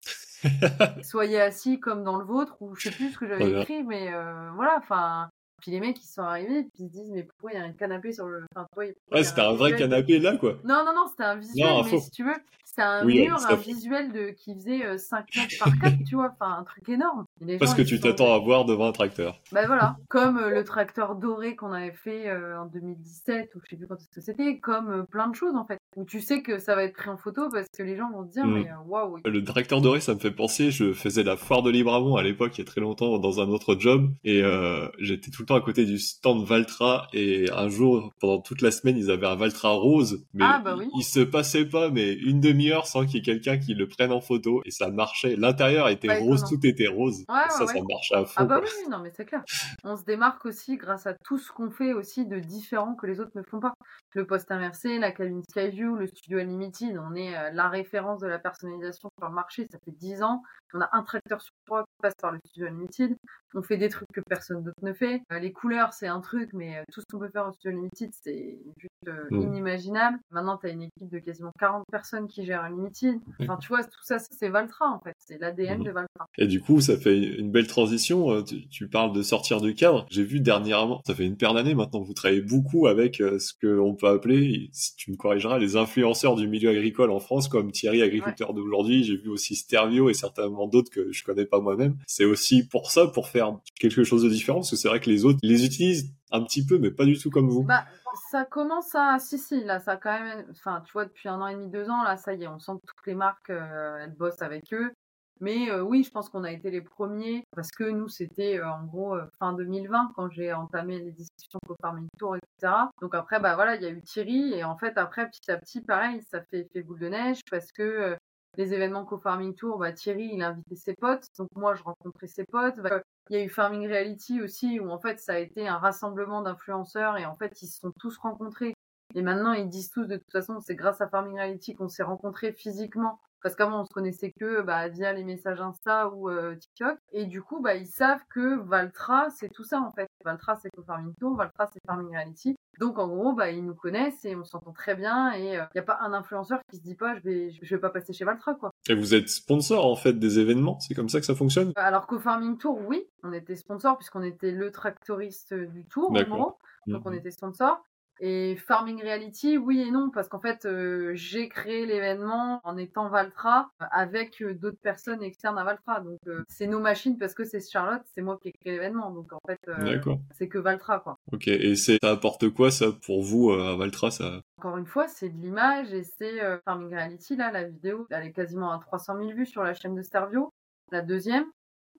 [LAUGHS] soyez assis comme dans le vôtre ou je sais plus ce que j'avais Voilà. écrit mais euh, voilà enfin puis les mecs ils sont arrivés puis ils se disent mais pourquoi il y a un canapé sur le enfin pourquoi pourquoi Ouais, c'était un vrai canapé là, quoi. non non non c'était un visuel Non, mais faux. si tu veux c'était un Oui, mur un visuel de qui faisait euh, 5 [LAUGHS] mètres par 4 tu vois enfin un truc énorme Parce gens, que tu t'attends à voir devant un tracteur. bah voilà, [LAUGHS] comme euh, le tracteur doré qu'on avait fait euh, en 2017 ou je sais plus quand c'était, comme euh, plein de choses en fait, où tu sais que ça va être pris en photo parce que les gens vont se dire Mm. mais euh, waouh. Le tracteur doré, ça me fait penser, je faisais la foire de Libramont à l'époque, il y a très longtemps, dans un autre job, et euh, j'étais tout le temps à côté du stand Valtra, et un jour, pendant toute la semaine, ils avaient un Valtra rose, mais Ah, bah oui. il, il se passait pas, mais une demi-heure sans qu'il y ait quelqu'un qui le prenne en photo, et ça marchait. L'intérieur était rose, tout était rose. Ouais, ça, ça marchait à fond. Ah bah quoi. oui, non mais c'est clair. On se démarque aussi grâce à tout ce qu'on fait aussi de différent que les autres ne font pas. Le post inversé, la cabine Skyview, le studio Unlimited, on est euh, la référence de la personnalisation sur le marché, ça fait 10 ans. On a un tracteur sur trois passe par le studio Unlimited. On fait des trucs que personne d'autre ne fait. Euh, les couleurs, c'est un truc, mais euh, tout ce qu'on peut faire au studio Unlimited, c'est juste euh, Mm. inimaginable. Maintenant, tu as une équipe de quasiment 40 personnes qui gèrent Unlimited. Enfin, tu vois, tout ça, c'est Valtra en fait. C'est l'ADN Mm. de Valtra. Et du coup, ça fait une belle transition. Tu, tu parles de sortir du cadre. J'ai vu dernièrement, ça fait une paire d'années maintenant, vous travaillez beaucoup avec ce qu'on peut appeler, si tu me corrigeras, les influenceurs du milieu agricole en France, comme Thierry, agriculteur d'aujourd'hui. J'ai vu aussi Stervio et certainement d'autres que je connais pas moi-même. C'est aussi pour ça, pour faire quelque chose de différent, parce que c'est vrai que les autres les utilisent un petit peu, mais pas du tout comme vous. Bah, ça commence à. Si, si, là, ça a quand même. Enfin, tu vois, depuis un an et demi, deux ans, là, ça y est, on sent que toutes les marques, euh, elles bossent avec eux. Mais euh, oui, je pense qu'on a été les premiers parce que nous, c'était euh, en gros fin 2020 quand j'ai entamé les discussions pour Farming Tour, etc. Donc après, bah voilà, il y a eu Thierry et en fait, après, petit à petit, pareil, ça fait boule de neige parce que les événements co-farming tour, bah, Thierry, il a invité ses potes, donc moi, je rencontrais ses potes. Bah, il y a eu Farming Reality aussi, où en fait, ça a été un rassemblement d'influenceurs et en fait, ils se sont tous rencontrés. Et maintenant, ils disent tous, de toute façon, c'est grâce à Farming Reality qu'on s'est rencontrés physiquement. Parce qu'avant, on se connaissait que bah, via les messages Insta ou euh, TikTok. Et du coup, bah, ils savent que Valtra, c'est tout ça en fait. Valtra, c'est co-farming tour, Valtra, c'est Farming Reality. Donc en gros, bah, ils nous connaissent et on s'entend très bien. Et il n'y a pas un influenceur qui se dit pas, je vais, je vais pas passer chez Valtra, quoi. Et vous êtes sponsor en fait des événements, c'est comme ça que ça fonctionne? Alors co-farming tour, oui, on était sponsor puisqu'on était le tractoriste du tour, en gros. Donc on Mhm. était sponsor. Et Farming Reality, oui et non, parce qu'en fait, euh, j'ai créé l'événement en étant Valtra euh, avec euh, d'autres personnes externes à Valtra. Donc euh, c'est nos machines parce que c'est Charlotte, c'est moi qui ai créé l'événement. Donc en fait, euh, c'est que Valtra, quoi. Ok. Et c'est ça apporte quoi ça pour vous euh, à Valtra ça? Encore une fois, c'est de l'image et c'est euh, Farming Reality, là, la vidéo, elle est quasiment à 300 000 vues sur la chaîne de Stervio. La deuxième,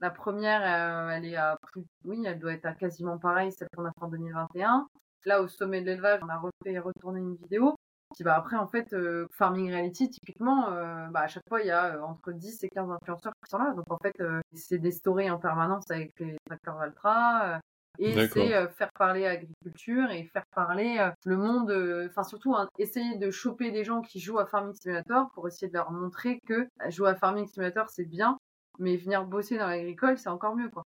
la première, euh, elle est à plus, oui, elle doit être à quasiment pareil, celle qu'on a fait en 2021. Là, au sommet de l'élevage, on a refait retourner une vidéo. Puis bah, après, en fait, euh, Farming Reality, typiquement, euh, bah, à chaque fois, il y a euh, entre 10 et 15 influenceurs qui sont là. Donc en fait, c'est des stories en permanence avec les tracteurs Valtra. et c'est faire parler agriculture et faire parler le monde, enfin surtout hein, essayer de choper des gens qui jouent à Farming Simulator pour essayer de leur montrer que jouer à Farming Simulator c'est bien, mais venir bosser dans l'agricole c'est encore mieux quoi.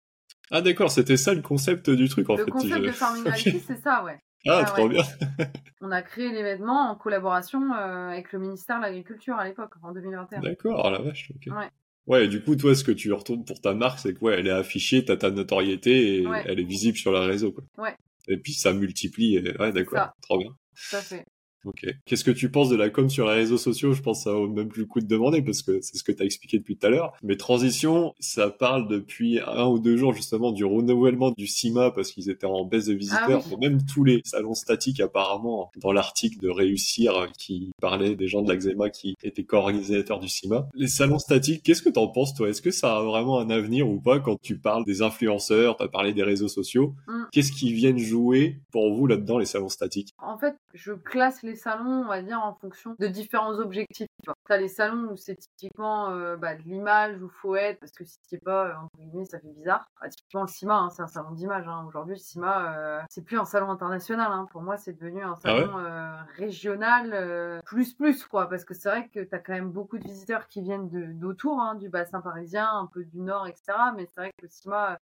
Ah d'accord, c'était ça le concept du truc en fait. Le concept de Farming [LAUGHS] Reality, c'est ça, ouais. Ah, ah trop bien. [LAUGHS] On a créé l'événement en collaboration euh, avec le ministère de l'Agriculture à l'époque, en 2021. D'accord, la vache, ok. Ouais. Ouais, du coup, toi, ce que tu retournes pour ta marque, c'est que ouais, elle est affichée, t'as ta notoriété et elle est visible sur le réseau, quoi. Ouais. Et puis ça multiplie. Ouais, d'accord, trop bien. Tout à fait. Ok. Qu'est-ce que tu penses de la com sur les réseaux sociaux? Je pense que ça vaut même plus le coup de demander parce que c'est ce que tu as expliqué depuis tout à l'heure. Mais transition, ça parle depuis un ou deux jours justement du renouvellement du CIMA parce qu'ils étaient en baisse de visiteurs. Ah même tous les salons statiques apparemment dans l'article de Réussir qui parlait des gens de l'Axema qui étaient co-organisateurs du CIMA. Les salons statiques, qu'est-ce que t'en penses toi? Est-ce que ça a vraiment un avenir ou pas quand tu parles des influenceurs, tu as parlé des réseaux sociaux? Mm. Qu'est-ce qui viennent jouer pour vous là-dedans les salons statiques? En fait, je classe les salons, on va dire, en fonction de différents objectifs. Tu as les salons où c'est typiquement euh, bah, de l'image, où faut être, parce que si tu pas, euh, entre guillemets, ça fait bizarre. Ah, typiquement, le CIMA, hein, c'est un salon d'image. Hein. Aujourd'hui, le CIMA, euh, c'est plus un salon international. Hein. Pour moi, c'est devenu un ah salon régional plus plus, quoi. Parce que c'est vrai que tu as quand même beaucoup de visiteurs qui viennent d'autour, du bassin parisien, un peu du nord, etc. Mais c'est vrai que le CIMA,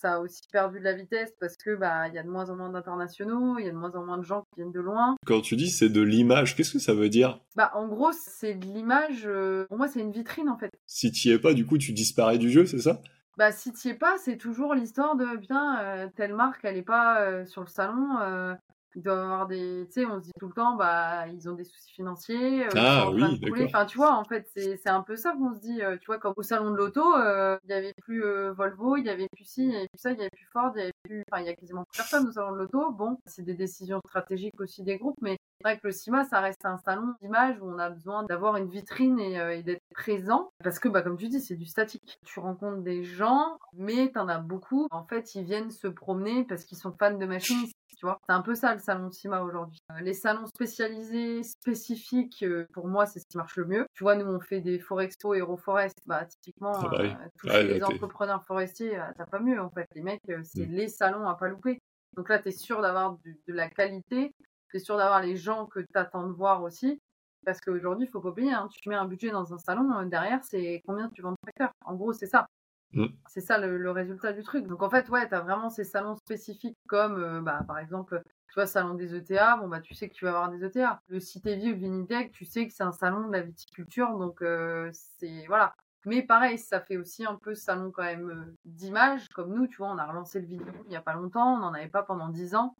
ça a aussi perdu de la vitesse parce que bah il y a de moins en moins d'internationaux, il y a de moins en moins de gens qui viennent de loin. Quand tu dis c'est de l'image, qu'est-ce que ça veut dire? Bah en gros c'est de l'image. Euh, pour moi c'est une vitrine en fait. Si tu y es pas, du coup tu disparais du jeu, c'est ça? Bah si tu y es pas, c'est toujours l'histoire de bien euh, telle marque elle est pas euh, sur le salon, il doit avoir des tu sais on se dit tout le temps bah ils ont des soucis financiers euh, ah oui enfin tu vois en fait c'est c'est un peu ça qu'on se dit euh, tu vois comme au salon de l'auto euh, il y avait plus Volvo il y avait plus ci il y avait plus ça il y avait plus Ford il y avait plus enfin il y a quasiment plus personne au salon de l'auto bon c'est des décisions stratégiques aussi des groupes mais c'est vrai que le CIMA, ça reste un salon d'image où on a besoin d'avoir une vitrine et, d'être présent. Parce que, bah, comme tu dis, c'est du statique. Tu rencontres des gens, mais t'en as beaucoup. En fait, ils viennent se promener parce qu'ils sont fans de machines tu vois. C'est un peu ça le salon de CIMA aujourd'hui. Euh, les salons spécialisés, spécifiques, euh, pour moi, c'est ce qui marche le mieux. Tu vois, nous, on fait des Forexpo et Euroforest. Bah, typiquement, ah bah euh, tous les entrepreneurs forestiers, t'as pas mieux, en fait. Les mecs, c'est mm. les salons à pas louper. Donc là, tu es sûr d'avoir de la qualité, tu es sûr d'avoir les gens que tu attends de voir aussi. Parce qu'aujourd'hui, il faut pas oublier, hein, tu mets un budget dans un salon, derrière, c'est combien tu vends de tracteurs. En gros, c'est ça. Mm. C'est ça le, résultat du truc. Donc en fait, ouais, tu as vraiment ces salons spécifiques comme, euh, bah, par exemple, tu vois, salon des ETA, bon, bah, tu sais que tu vas avoir des ETA. Le Cité ou Vinitech, tu sais que c'est un salon de la viticulture, donc euh, c'est, voilà. Mais pareil, ça fait aussi un peu salon quand même euh, d'image, comme nous, tu vois, on a relancé le vidéo il y a pas longtemps, on n'en avait pas pendant 10 ans.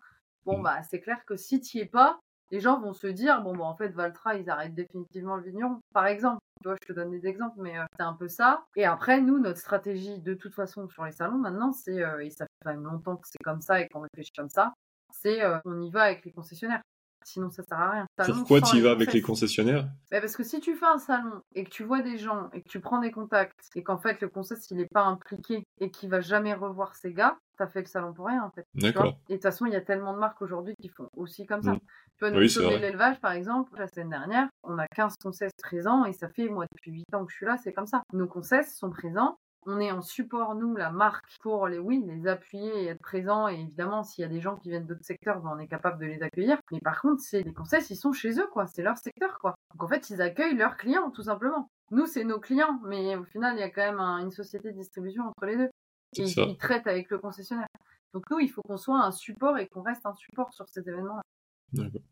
Bon, mm. bah, c'est clair que si tu es pas, les gens vont se dire, bon, bah, en fait, Valtra, ils arrêtent définitivement le vigneron, par exemple. Tu vois, je te donne des exemples, mais euh, c'est un peu ça. Et après, nous, notre stratégie, de toute façon, sur les salons, maintenant, c'est, euh, et ça fait quand même longtemps que c'est comme ça et qu'on réfléchit comme ça, c'est euh, on y va avec les concessionnaires. Sinon, ça sert à rien. Pourquoi tu y vas avec les concessionnaires? Bah, Parce que si tu fais un salon et que tu vois des gens et que tu prends des contacts et qu'en fait le conseil il n'est pas impliqué et qu'il va jamais revoir ses gars, t'as fait le salon pour rien en fait. D'accord. Et de toute façon, il y a tellement de marques aujourd'hui qui font aussi comme ça. Mm. Tu vois, nous, sauver l'élevage, par exemple, la semaine dernière, on a 15 conseils présents et ça fait, moi, depuis 8 ans que je suis là, c'est comme ça. Nos conseils sont présents on est en support, nous, la marque, pour les, oui, les appuyer et être présent. Et évidemment, s'il y a des gens qui viennent d'autres secteurs, ben, on est capable de les accueillir. Mais par contre, c'est des conseils, ils sont chez eux, quoi. C'est leur secteur, quoi. Donc en fait, ils accueillent leurs clients, tout simplement. Nous, c'est nos clients, mais au final, il y a quand même une société de distribution entre les deux. Et ils, traitent avec le concessionnaire. Donc nous, il faut qu'on soit un support et qu'on reste un support sur ces événements-là.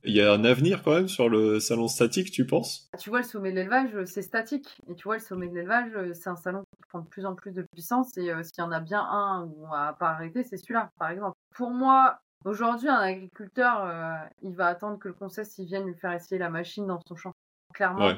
Il y a un avenir quand même sur le salon statique, tu penses? Tu vois, le sommet de l'élevage, c'est statique. Et tu vois, le sommet de l'élevage, c'est un salon qui prend de plus en plus de puissance. Et euh, s'il y en a bien un où on va pas arrêter, c'est celui-là, par exemple. Pour moi, aujourd'hui, un agriculteur, euh, il va attendre que le conseil il vienne lui faire essayer la machine dans son champ. Clairement,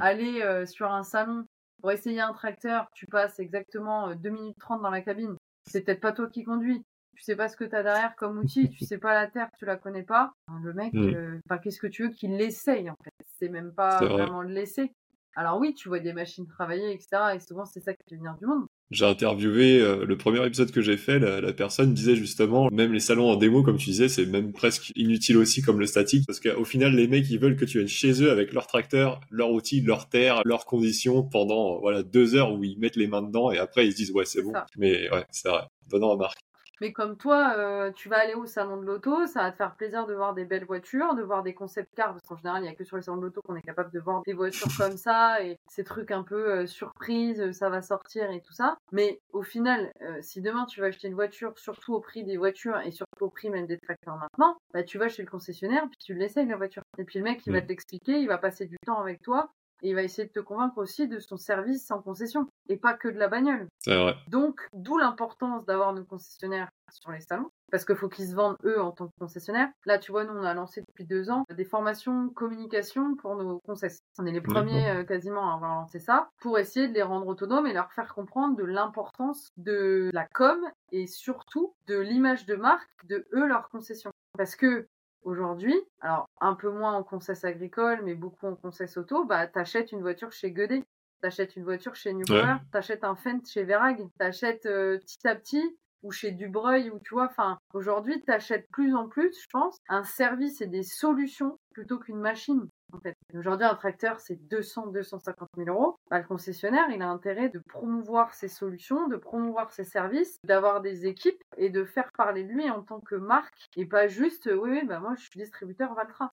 aller euh, sur un salon pour essayer un tracteur, tu passes exactement 2 minutes 30 dans la cabine. C'est peut-être pas toi qui conduis, tu sais pas ce que tu as derrière comme outil, tu sais pas la terre, tu la connais pas. Le mec, mm. euh, enfin, qu'est-ce que tu veux qu'il l'essaye en fait? C'est même pas vraiment le laisser. Alors oui, tu vois des machines travailler, etc. Et souvent c'est ça qui fait venir du monde. J'ai interviewé euh, le premier épisode que j'ai fait, la, la, personne disait justement, même les salons en démo, comme tu disais, c'est même presque inutile aussi comme le statique, parce qu'au final, les mecs, ils veulent que tu viennes chez eux avec leur tracteur, leur outil, leur terre, leurs conditions pendant voilà deux heures où ils mettent les mains dedans et après ils se disent ouais c'est bon. Mais ouais, c'est vrai. Bonne remarque. Mais comme toi, euh, tu vas aller au salon de l'auto, ça va te faire plaisir de voir des belles voitures, de voir des concept cars, parce qu'en général, il n'y a que sur les salons de l'auto qu'on est capable de voir des voitures comme ça, et ces trucs un peu euh, surprises, ça va sortir et tout ça. Mais au final, euh, si demain tu vas acheter une voiture, surtout au prix des voitures et surtout au prix même des tracteurs maintenant, bah tu vas chez le concessionnaire, puis tu l'essayes la voiture. Et puis le mec, il va te l'expliquer, il va passer du temps avec toi, et il va essayer de te convaincre aussi de son service sans concession et pas que de la bagnole. C'est vrai. Donc, d'où l'importance d'avoir nos concessionnaires sur les salons parce qu'il faut qu'ils se vendent eux en tant que concessionnaires. Là, tu vois, nous, on a lancé depuis deux ans des formations communication pour nos concessions. On est les premiers euh, quasiment à avoir lancé ça pour essayer de les rendre autonomes et leur faire comprendre de l'importance de la com et surtout de l'image de marque de eux, leurs concessions. Parce que Aujourd'hui, alors un peu moins en concesse agricole, mais beaucoup en concesse auto, bah t'achètes une voiture chez Guedet, t'achètes une voiture chez New Power, t'achètes un Fendt chez Verag, t'achètes euh, petit à petit ou chez Dubreuil ou tu vois, enfin aujourd'hui t'achètes plus en plus, je pense, un service et des solutions plutôt qu'une machine. En fait. Aujourd'hui, un tracteur, c'est 200-250 000 euros. Bah, le concessionnaire, il a intérêt de promouvoir ses solutions, de promouvoir ses services, d'avoir des équipes et de faire parler de lui en tant que marque et pas juste, oui, oui, bah, moi, je suis distributeur Valtra.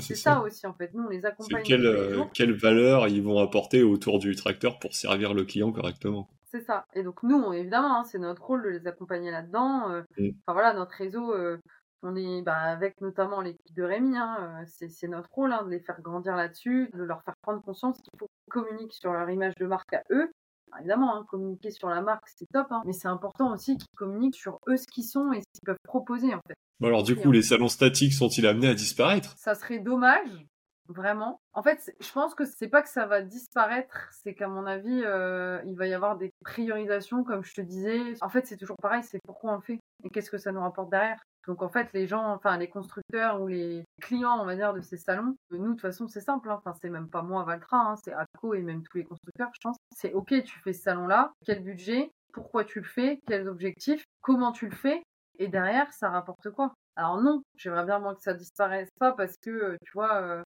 c'est ça. aussi, en fait. Nous, on les accompagne. Quelle, euh, quelle valeur ils vont apporter autour du tracteur pour servir le client correctement? C'est ça. Et donc nous, évidemment, hein, c'est notre rôle de les accompagner là-dedans. Euh, mm. Enfin voilà, notre réseau, euh, on est bah, avec notamment l'équipe de Rémi, hein, euh, c'est notre rôle hein, de les faire grandir là-dessus, de leur faire prendre conscience qu'il faut qu'ils communiquent sur leur image de marque à eux. évidemment, hein, communiquer sur la marque, c'est top, mais c'est important aussi qu'ils communiquent sur eux ce qu'ils sont et ce qu'ils peuvent proposer en fait. alors du coup, les salons statiques sont-ils amenés à disparaître? Ça serait dommage, vraiment. En fait, je pense que c'est pas que ça va disparaître, c'est qu'à mon avis, euh, il va y avoir des priorisations, comme je te disais. En fait, c'est toujours pareil, c'est pourquoi on le fait et qu'est-ce que ça nous rapporte derrière. Donc en fait, les gens, enfin les constructeurs ou les clients, on va dire, de ces salons, nous de toute façon c'est simple. Hein. Enfin c'est même pas moi Valtra, hein, c'est ACO et même tous les constructeurs, je pense. C'est ok, tu fais ce salon-là, quel budget, pourquoi tu le fais, quels objectifs, comment tu le fais, et derrière ça rapporte quoi? Alors non, j'aimerais bien moi que ça disparaisse pas parce que euh, tu vois, euh,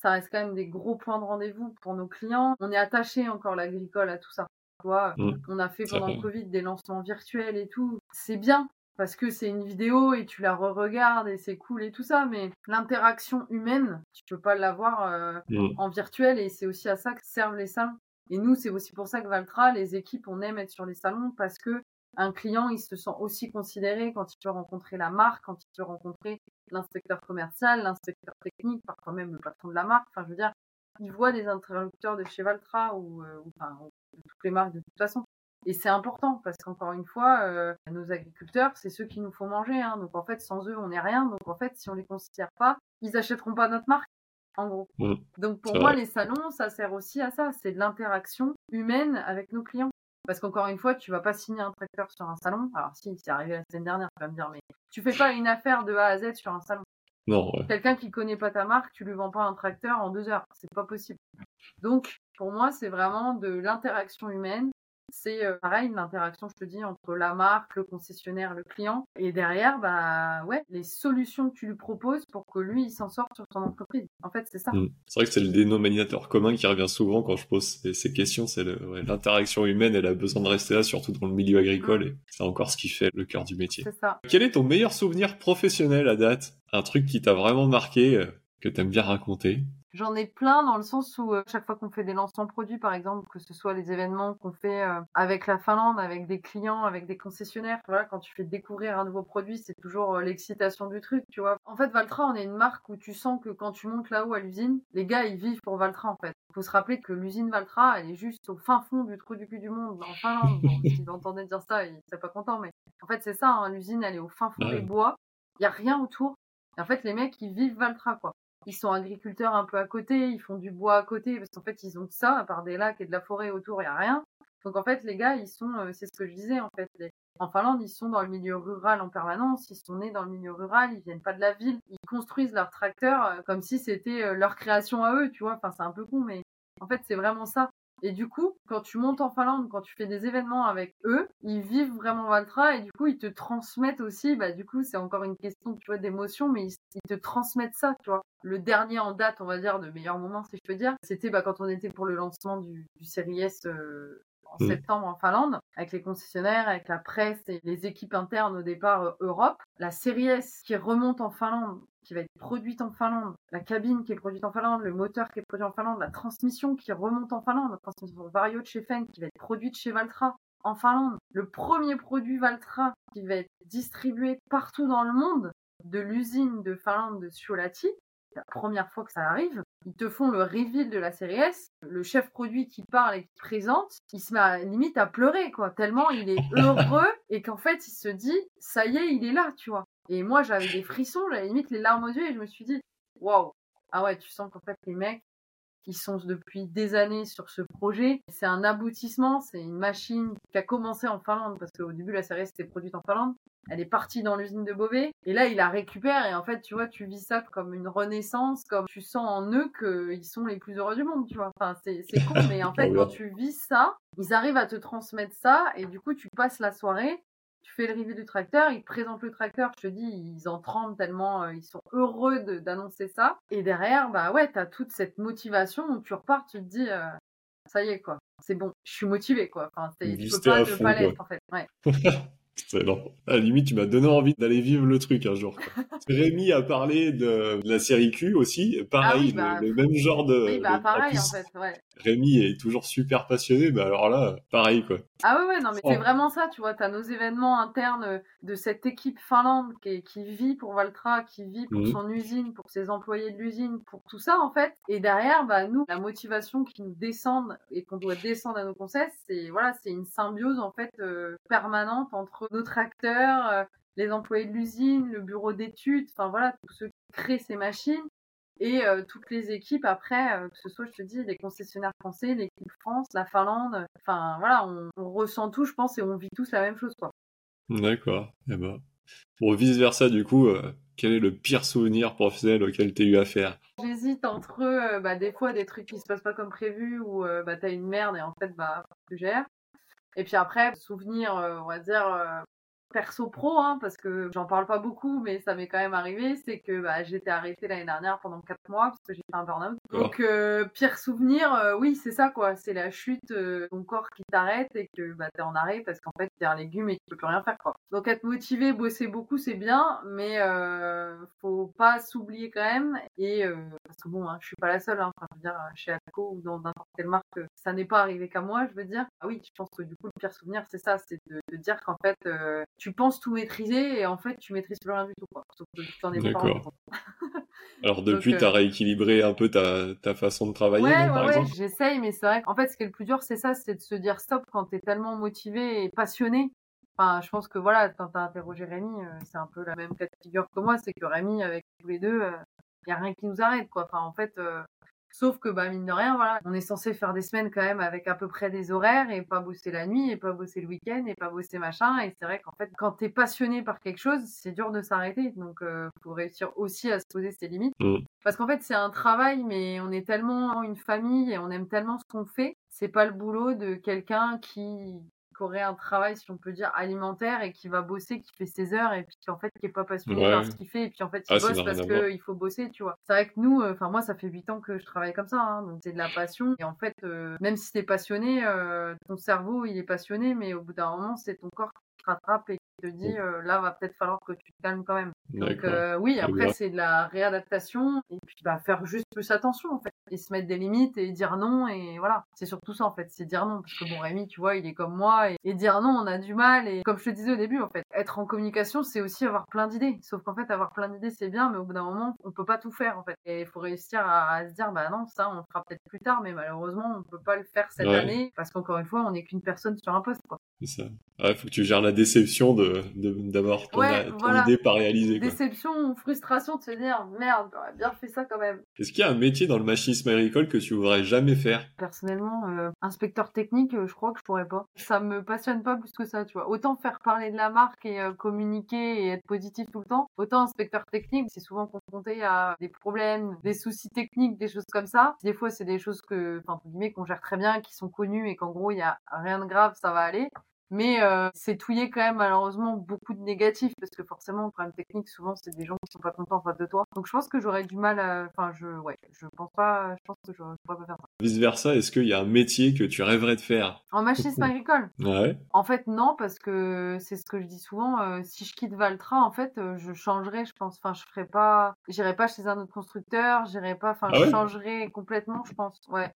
ça reste quand même des gros points de rendez-vous pour nos clients. On est attaché encore l'agricole à tout ça. Tu vois, mmh. on a fait pendant le Covid des lancements virtuels et tout. C'est bien, parce que c'est une vidéo et tu la re-regardes et c'est cool et tout ça, mais l'interaction humaine, tu peux pas l'avoir euh, mm. en virtuel et c'est aussi à ça que servent les salons. Et nous, c'est aussi pour ça que Valtra, les équipes, on aime être sur les salons parce que un client, il se sent aussi considéré quand il peut rencontrer la marque, quand il peut rencontrer l'inspecteur commercial, l'inspecteur technique, parfois même le patron de la marque. Enfin, je veux dire, il voit des interlocuteurs de chez Valtra ou, euh, enfin, de toutes les marques de toute façon. Et c'est important parce qu'encore une fois, euh, nos agriculteurs, c'est ceux qui nous font manger. Hein. Donc en fait, sans eux, on n'est rien. Donc en fait, si on les considère pas, ils achèteront pas notre marque. En gros. Mmh. Donc pour moi, les salons, ça sert aussi à ça. C'est de l'interaction humaine avec nos clients. Parce qu'encore une fois, tu vas pas signer un tracteur sur un salon. Alors si, c'est arrivé la semaine dernière, tu vas me dire, mais tu fais pas une affaire de A à Z sur un salon. Non. Quelqu'un qui connaît pas ta marque, tu lui vends pas un tracteur en deux heures. C'est pas possible. Donc, pour moi, c'est vraiment de l'interaction humaine c'est euh, pareil, l'interaction, je te dis, entre la marque, le concessionnaire, le client. Et derrière, bah ouais, les solutions que tu lui proposes pour que lui, il s'en sorte sur ton entreprise. En fait, c'est ça. Mmh. C'est vrai que c'est le dénominateur commun qui revient souvent quand je pose ces, questions. C'est l'interaction humaine, elle a besoin de rester là, surtout dans le milieu agricole. Mmh. Et c'est encore ce qui fait le cœur du métier. C'est ça. Quel est ton meilleur souvenir professionnel à date? Un truc qui t'a vraiment marqué, euh, que t'aimes bien raconter? J'en ai plein dans le sens où euh, chaque fois qu'on fait des lancements produits, par exemple, que ce soit les événements qu'on fait euh, avec la Finlande, avec des clients, avec des concessionnaires, voilà, quand tu fais découvrir un nouveau produit, c'est toujours euh, l'excitation du truc, tu vois. En fait, Valtra, on est une marque où tu sens que quand tu montes là-haut à l'usine, les gars, ils vivent pour Valtra, en fait. Il faut se rappeler que l'usine Valtra, elle est juste au fin fond du trou du cul du monde, en Finlande. [LAUGHS] Bon, s'ils entendaient dire ça, ils seraient pas contents, mais en fait, c'est ça, hein, l'usine, elle est au fin fond des bois. Il y a rien autour. Et en fait, les mecs, ils vivent Valtra, quoi ils sont agriculteurs un peu à côté, ils font du bois à côté, parce qu'en fait, ils ont que ça, à part des lacs et de la forêt autour, il n'y a rien. Donc en fait, les gars, ils sont, euh, c'est ce que je disais, en fait, en Finlande, ils sont dans le milieu rural en permanence, ils sont nés dans le milieu rural, ils viennent pas de la ville, ils construisent leurs tracteurs euh, comme si c'était euh, leur création à eux, tu vois, enfin c'est un peu con, mais en fait, c'est vraiment ça. Et du coup, quand tu montes en Finlande, quand tu fais des événements avec eux, ils vivent vraiment Valtra et du coup, ils te transmettent aussi, bah, du coup, c'est encore une question, tu vois, d'émotion, mais ils, te transmettent ça, tu vois. Le dernier en date, on va dire, de meilleur moment, si je peux dire, c'était bah, quand on était pour le lancement du, du Série S euh, en mm. septembre en Finlande, avec les concessionnaires, avec la presse et les équipes internes au départ euh, Europe. La série S qui remonte en Finlande, qui va être produite en Finlande, la cabine qui est produite en Finlande, le moteur qui est produit en Finlande, la transmission qui remonte en Finlande, la transmission Vario de chez Fenn qui va être produite chez Valtra en Finlande, le premier produit Valtra qui va être distribué partout dans le monde de l'usine de Finlande de Suolahti, la première fois que ça arrive, ils te font le reveal de la série S, le chef produit qui parle et qui présente, il se met à, limite à pleurer, quoi, tellement il est heureux [LAUGHS] et qu'en fait il se dit, ça y est, il est là, tu vois. Et moi j'avais des frissons, j'avais limite les larmes aux yeux et je me suis dit, waouh, ah ouais, tu sens qu'en fait les mecs, ils sont depuis des années sur ce projet. C'est un aboutissement, c'est une machine qui a commencé en Finlande, parce qu'au début la série S était produite en Finlande elle est partie dans l'usine de Beauvais et là il la récupère et en fait tu vois tu vis ça comme une renaissance comme tu sens en eux qu'ils sont les plus heureux du monde tu vois enfin c'est con mais en [LAUGHS] fait quand tu vis ça ils arrivent à te transmettre ça et du coup tu passes la soirée tu fais le review du tracteur, ils te présentent le tracteur, je te dis, ils en tremblent tellement, euh, ils sont heureux d'annoncer ça. Et derrière, bah ouais, t'as toute cette motivation où tu repars, tu te dis, euh, ça y est, quoi. C'est bon, je suis motivé, quoi. Enfin, tu peux pas ne pas l'être, en fait. Ouais. [LAUGHS] Excellent. À la limite, tu m'as donné envie d'aller vivre le truc un jour. [LAUGHS] Rémi a parlé de, la série Q aussi. Pareil, ah le, bah, même genre de. Oui, bah pareil en, fait, ouais. Rémi est toujours super passionné, mais alors là, pareil quoi. Ah ouais, ouais, non, mais c'est vraiment ça, tu vois. Tu as nos événements internes de cette équipe finlande qui, qui vit pour Valtra, qui vit pour mhm. son usine, pour ses employés de l'usine, pour tout ça en fait. Et derrière, bah, nous, la motivation qui nous descend et qu'on doit descendre à nos conseils, c'est voilà, c'est une symbiose en fait euh, permanente entre notre acteur, euh, les employés de l'usine, le bureau d'études, enfin voilà, tous ceux qui créent ces machines et euh, toutes les équipes après, euh, que ce soit, je te dis, les concessionnaires français, l'équipe France, la Finlande, enfin voilà, on, ressent tout, je pense, et on vit tous la même chose, quoi. D'accord. Et eh ben, pour vice versa, du coup, quel est le pire souvenir professionnel auquel tu as eu affaire? J'hésite entre bah, des fois des trucs qui se passent pas comme prévu ou bah, tu as une merde et en fait bah tu gères. Et puis après, souvenir, euh, on va dire, euh, perso pro, hein, parce que j'en parle pas beaucoup, mais ça m'est quand même arrivé, c'est que bah, j'étais arrêtée l'année dernière pendant 4 mois parce que j'ai fait un burn-out. Donc euh, pire souvenir, oui c'est ça quoi, c'est la chute, ton corps qui t'arrête et que bah, t'es en arrêt parce qu'en fait t'es un légume et tu peux plus rien faire quoi. Donc être motivé, bosser beaucoup c'est bien, mais faut pas s'oublier quand même et parce que bon, hein, je suis pas la seule, hein, enfin, je veux dire chez Alco ou dans n'importe quelle marque, ça n'est pas arrivé qu'à moi, je veux dire. Ah oui, je pense que du coup le pire souvenir c'est ça, c'est de, de, dire qu'en fait tu penses tout maîtriser et en fait tu maîtrises plus rien du tout quoi. Sauf que tu en es pas [LAUGHS] Alors depuis, tu as euh, rééquilibré un peu ta, ta façon de travailler, ouais, par ouais, exemple J'essaye, mais c'est vrai qu'en fait, ce qui est le plus dur, c'est ça, c'est de se dire stop quand tu es tellement motivé et passionné. Enfin, je pense que voilà, quand tu as interrogé Rémi, euh, c'est un peu la même cas de figure que moi, c'est que Rémi, avec tous les deux, il euh, n'y a rien qui nous arrête, quoi. Enfin, en fait, Sauf que, bah, mine de rien, voilà, on est censé faire des semaines quand même avec à peu près des horaires et pas bosser la nuit et pas bosser le week-end et pas bosser machin. Et c'est vrai qu'en fait, quand t'es passionné par quelque chose, c'est dur de s'arrêter. Donc, euh, faut réussir aussi à se poser ses limites. Mmh. Parce qu'en fait, c'est un travail, mais on est tellement une famille et on aime tellement ce qu'on fait. C'est pas le boulot de quelqu'un qui aurait un travail, si on peut dire, alimentaire et qui va bosser, qui fait ses heures et puis qui en fait qui est pas passionné par ce qu'il fait et puis en fait il ah, bosse parce qu'il faut bosser, tu vois. C'est vrai que nous, euh, enfin moi ça fait 8 ans que je travaille comme ça, hein, donc c'est de la passion et en fait euh, même si t'es passionné, euh, ton cerveau il est passionné mais au bout d'un moment c'est ton corps qui te rattrape et te dit euh, là va peut-être falloir que tu te calmes quand même. Donc oui, après c'est de la réadaptation et puis bah, faire juste plus attention en fait et se mettre des limites et dire non et voilà, c'est surtout ça en fait, c'est dire non. Parce que bon Rémi, tu vois, il est comme moi et, dire non, on a du mal et comme je te disais au début en fait, être en communication, c'est aussi avoir plein d'idées. Sauf qu'en fait avoir plein d'idées c'est bien mais au bout d'un moment, on peut pas tout faire en fait. Et il faut réussir à, se dire bah non, ça on le fera peut-être plus tard mais malheureusement, on peut pas le faire cette année parce qu'encore une fois, on n'est qu'une personne sur un poste quoi. C'est ça. Il faut que tu gères la déception de d'avoir ton, idée pas réalisée. Déception ou frustration de se dire merde, j'aurais bien fait ça quand même. Est-ce qu'il y a un métier dans le machinisme agricole que tu voudrais jamais faire? Personnellement, euh, inspecteur technique, euh, je crois que je pourrais pas. Ça me passionne pas plus que ça, tu vois. Autant faire parler de la marque et euh, communiquer et être positif tout le temps, autant inspecteur technique, c'est souvent confronté à des problèmes, des soucis techniques, des choses comme ça. Des fois, c'est des choses que, enfin, guillemets, qu'on gère très bien, qui sont connues et qu'en gros, il y a rien de grave, ça va aller. Mais euh, c'est touillé quand même malheureusement beaucoup de négatifs parce que forcément le problème technique souvent c'est des gens qui sont pas contents en face de toi. Donc je pense que j'aurais du mal à enfin je ouais, je pense pas je pense que je, pourrais pas faire ça. Vice versa, est-ce qu'il y a un métier que tu rêverais de faire? En machinisme [LAUGHS] agricole? Ouais. En fait non parce que c'est ce que je dis souvent euh, si je quitte Valtra en fait euh, je changerais je pense enfin je ferais pas j'irais pas chez un autre constructeur, j'irais pas enfin ah je changerais complètement je pense. Ouais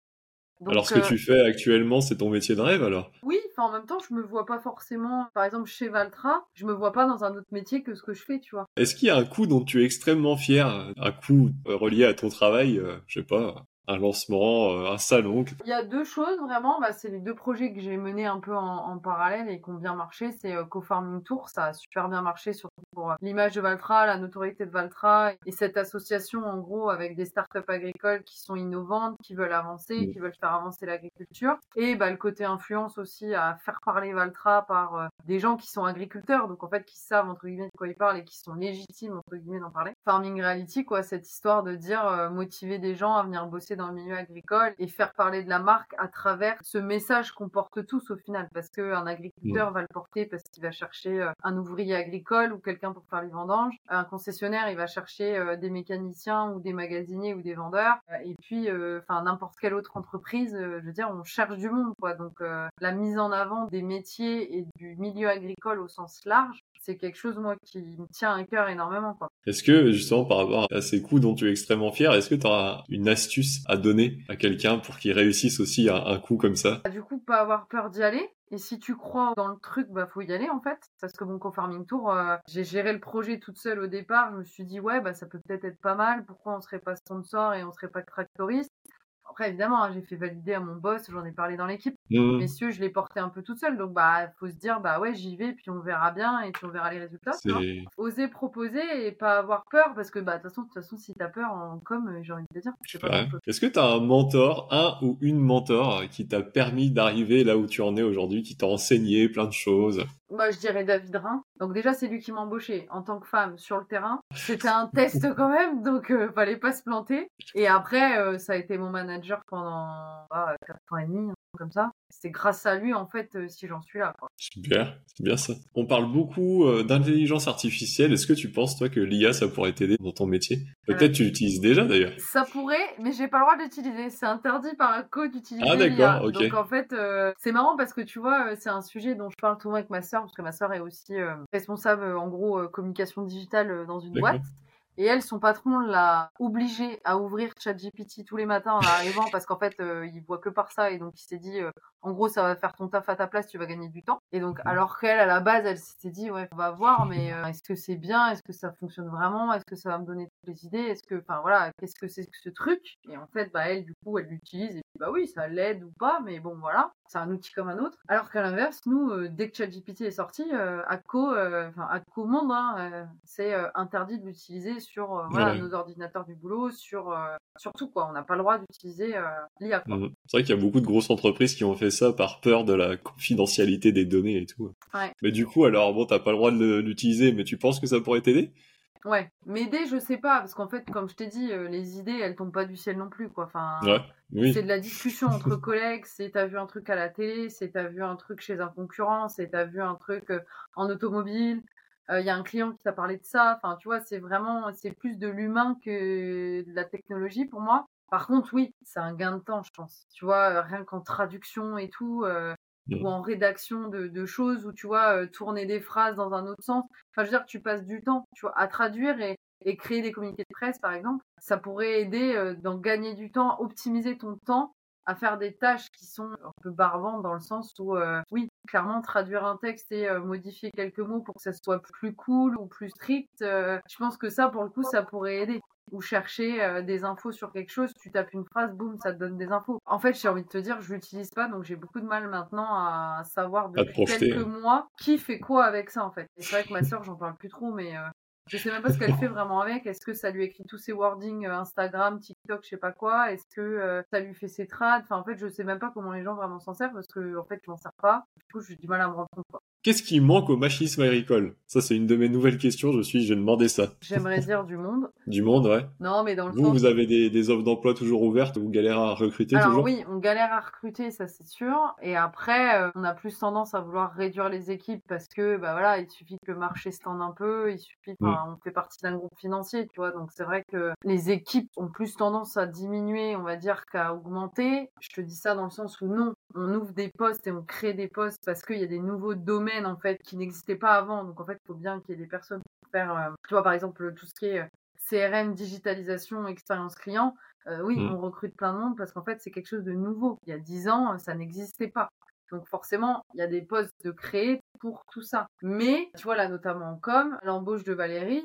alors ce que tu fais actuellement, c'est ton métier de rêve alors? Oui, enfin en même temps, je me vois pas forcément, par exemple chez Valtra, je me vois pas dans un autre métier que ce que je fais, tu vois. Est-ce qu'il y a un coup dont tu es extrêmement fier, un coup euh, relié à ton travail, euh, je sais pas, un lancement, euh, un salon Il y a deux choses vraiment, bah, c'est les deux projets que j'ai menés un peu en, parallèle et qui ont bien marché. C'est euh, Co-Farming Tour, ça a super bien marché, surtout pour euh, l'image de Valtra, la notoriété de Valtra et cette association en gros avec des startups agricoles qui sont innovantes, qui veulent avancer, qui veulent faire avancer l'agriculture. Et bah, le côté influence aussi à faire parler Valtra par des gens qui sont agriculteurs, donc en fait qui savent entre guillemets de quoi ils parlent et qui sont légitimes entre guillemets d'en parler. Farming Reality, quoi, cette histoire de dire motiver des gens à venir bosser dans le milieu agricole et faire parler de la marque à travers ce message qu'on porte tous au final. Parce qu'un agriculteur va le porter parce qu'il va chercher euh, un ouvrier agricole ou quelqu'un pour faire les vendanges. Un concessionnaire, il va chercher euh, des mécaniciens ou des magasiniers ou des vendeurs. Euh, et puis, enfin, n'importe quelle autre entreprise, je veux dire, on cherche du monde, quoi. Donc, la mise en avant des métiers et du milieu agricole au sens large, c'est quelque chose moi qui me tient à cœur énormément quoi. Est-ce que justement par rapport à ces coups dont tu es extrêmement fier, est-ce que tu auras une astuce à donner à quelqu'un pour qu'il réussisse aussi un, un coup comme ça Du coup, pas avoir peur d'y aller. Et si tu crois dans le truc, bah faut y aller en fait. Parce que mon co-farming tour, euh, j'ai géré le projet toute seule au départ. Je me suis dit ouais bah ça peut peut-être être pas mal. Pourquoi on serait pas sponsor et on serait pas tractoriste? Après, évidemment, hein, j'ai fait valider à mon boss, j'en ai parlé dans l'équipe. Mmh. Messieurs, je l'ai porté un peu toute seule. Donc, bah, faut se dire, bah ouais, j'y vais, puis on verra bien, et puis on verra les résultats. Oser proposer et pas avoir peur, parce que, bah, de toute façon, façon, si t'as peur en com, euh, j'ai envie de te dire. Est-ce que t'as un mentor, un ou une mentor, qui t'a permis d'arriver là où tu en es aujourd'hui, qui t'a enseigné plein de choses? Moi, je dirais David Rhin. Donc déjà, c'est lui qui m'a embauché en tant que femme sur le terrain. C'était un test quand même, donc euh, fallait pas se planter. Et après, euh, ça a été mon manager pendant 4 ans et demi, comme ça. C'est grâce à lui, en fait, euh, si j'en suis là. Super, c'est bien ça. On parle beaucoup euh, d'intelligence artificielle. Est-ce que tu penses, toi, que l'IA, ça pourrait t'aider dans ton métier? Peut-être tu l'utilises déjà, d'ailleurs. Ça pourrait, mais j'ai pas le droit d'utiliser. C'est interdit par un code d'utiliser Ah d'accord, ok. Donc en fait, euh, c'est marrant parce que tu vois, c'est un sujet dont je parle souvent avec ma sœur, parce que ma sœur est aussi responsable, en gros, communication digitale dans une boîte. Et elle, son patron l'a obligé à ouvrir ChatGPT tous les matins en arrivant parce qu'en fait, euh, il voit que par ça. Et donc il s'est dit, euh, en gros, ça va faire ton taf à ta place, tu vas gagner du temps. Et donc, alors qu'elle, à la base, elle s'était dit, ouais, on va voir, mais euh, est-ce que c'est bien? Est-ce que ça fonctionne vraiment? Est-ce que ça va me donner toutes les idées? Est-ce que, enfin voilà, qu'est-ce que c'est que ce truc? Et en fait, bah elle, du coup, elle l'utilise et bah oui, ça l'aide ou pas, mais bon, voilà, c'est un outil comme un autre. Alors qu'à l'inverse, nous, dès que ChatGPT est sorti, à co, enfin à co monde, hein, c'est interdit de l'utiliser sur voilà, nos ordinateurs du boulot, sur surtout quoi, on n'a pas le droit d'utiliser l'IA. Mmh. C'est vrai qu'il y a beaucoup de grosses entreprises qui ont fait ça par peur de la confidentialité des données et tout. Mais du coup, alors bon, t'as pas le droit de l'utiliser, mais tu penses que ça pourrait t'aider? Ouais, m'aider, je sais pas, parce qu'en fait, comme je t'ai dit, les idées, elles tombent pas du ciel non plus, quoi. Enfin, c'est de la discussion entre [LAUGHS] collègues. C'est t'as vu un truc à la télé, c'est t'as vu un truc chez un concurrent, c'est t'as vu un truc en automobile il y a un client qui t'a parlé de ça. Enfin, tu vois, c'est vraiment, c'est plus de l'humain que de la technologie pour moi. Par contre, oui, c'est un gain de temps, je pense. Tu vois, rien qu'en traduction et tout, mmh. ou en rédaction de, choses, ou tu vois, tourner des phrases dans un autre sens. Enfin, je veux dire, tu passes du temps, tu vois, à traduire et, et créer des communiqués de presse, par exemple. Ça pourrait aider dans gagner du temps, optimiser ton temps à faire des tâches qui sont un peu barbantes dans le sens où, euh, oui, clairement, traduire un texte et euh, modifier quelques mots pour que ça soit plus cool ou plus strict, euh, je pense que ça, pour le coup, ça pourrait aider. ou chercher des infos sur quelque chose, tu tapes une phrase, boum, ça te donne des infos. En fait, j'ai envie de te dire, je l'utilise pas, donc j'ai beaucoup de mal maintenant à savoir depuis quelques mois qui fait quoi avec ça en fait. C'est vrai que ma sœur, j'en parle plus trop, mais je sais même pas ce qu'elle fait vraiment avec. Est-ce que ça lui écrit tous ses wordings euh, Instagram, TikTok, je sais pas quoi? Est-ce que euh, ça lui fait ses trades? Enfin, en fait, je sais même pas comment les gens vraiment s'en servent parce que, en fait, je m'en sers pas. Du coup, j'ai du mal à me rendre compte. Qu'est-ce qui manque au machinisme agricole? Ça, c'est une de mes nouvelles questions. Je suis, j'ai demandé ça. J'aimerais dire du monde. [LAUGHS] Du monde, ouais. Non, mais dans le vous, vous avez des, des offres d'emploi toujours ouvertes. Vous galérez à recruter Alors, toujours? Oui, on galère à recruter, ça c'est sûr. Et après, euh, on a plus tendance à vouloir réduire les équipes parce que, bah voilà, il suffit que le marché se tende un peu. Il suffit, mm. on fait partie d'un groupe financier, tu vois. Donc c'est vrai que les équipes ont plus tendance à diminuer, on va dire, qu'à augmenter. Je te dis ça dans le sens où non, on ouvre des postes et on crée des postes parce qu'il y a des nouveaux domaines en fait qui n'existaient pas avant. Donc en fait, il faut bien qu'il y ait des personnes pour faire, euh, tu vois, par exemple, tout ce qui est euh, CRM, digitalisation, expérience client. Euh, oui, mmh. on recrute plein de monde parce qu'en fait, c'est quelque chose de nouveau. Il y a dix ans, ça n'existait pas. Donc forcément, il y a des postes de créer pour tout ça. Mais, tu vois, là, notamment en com, l'embauche de Valérie,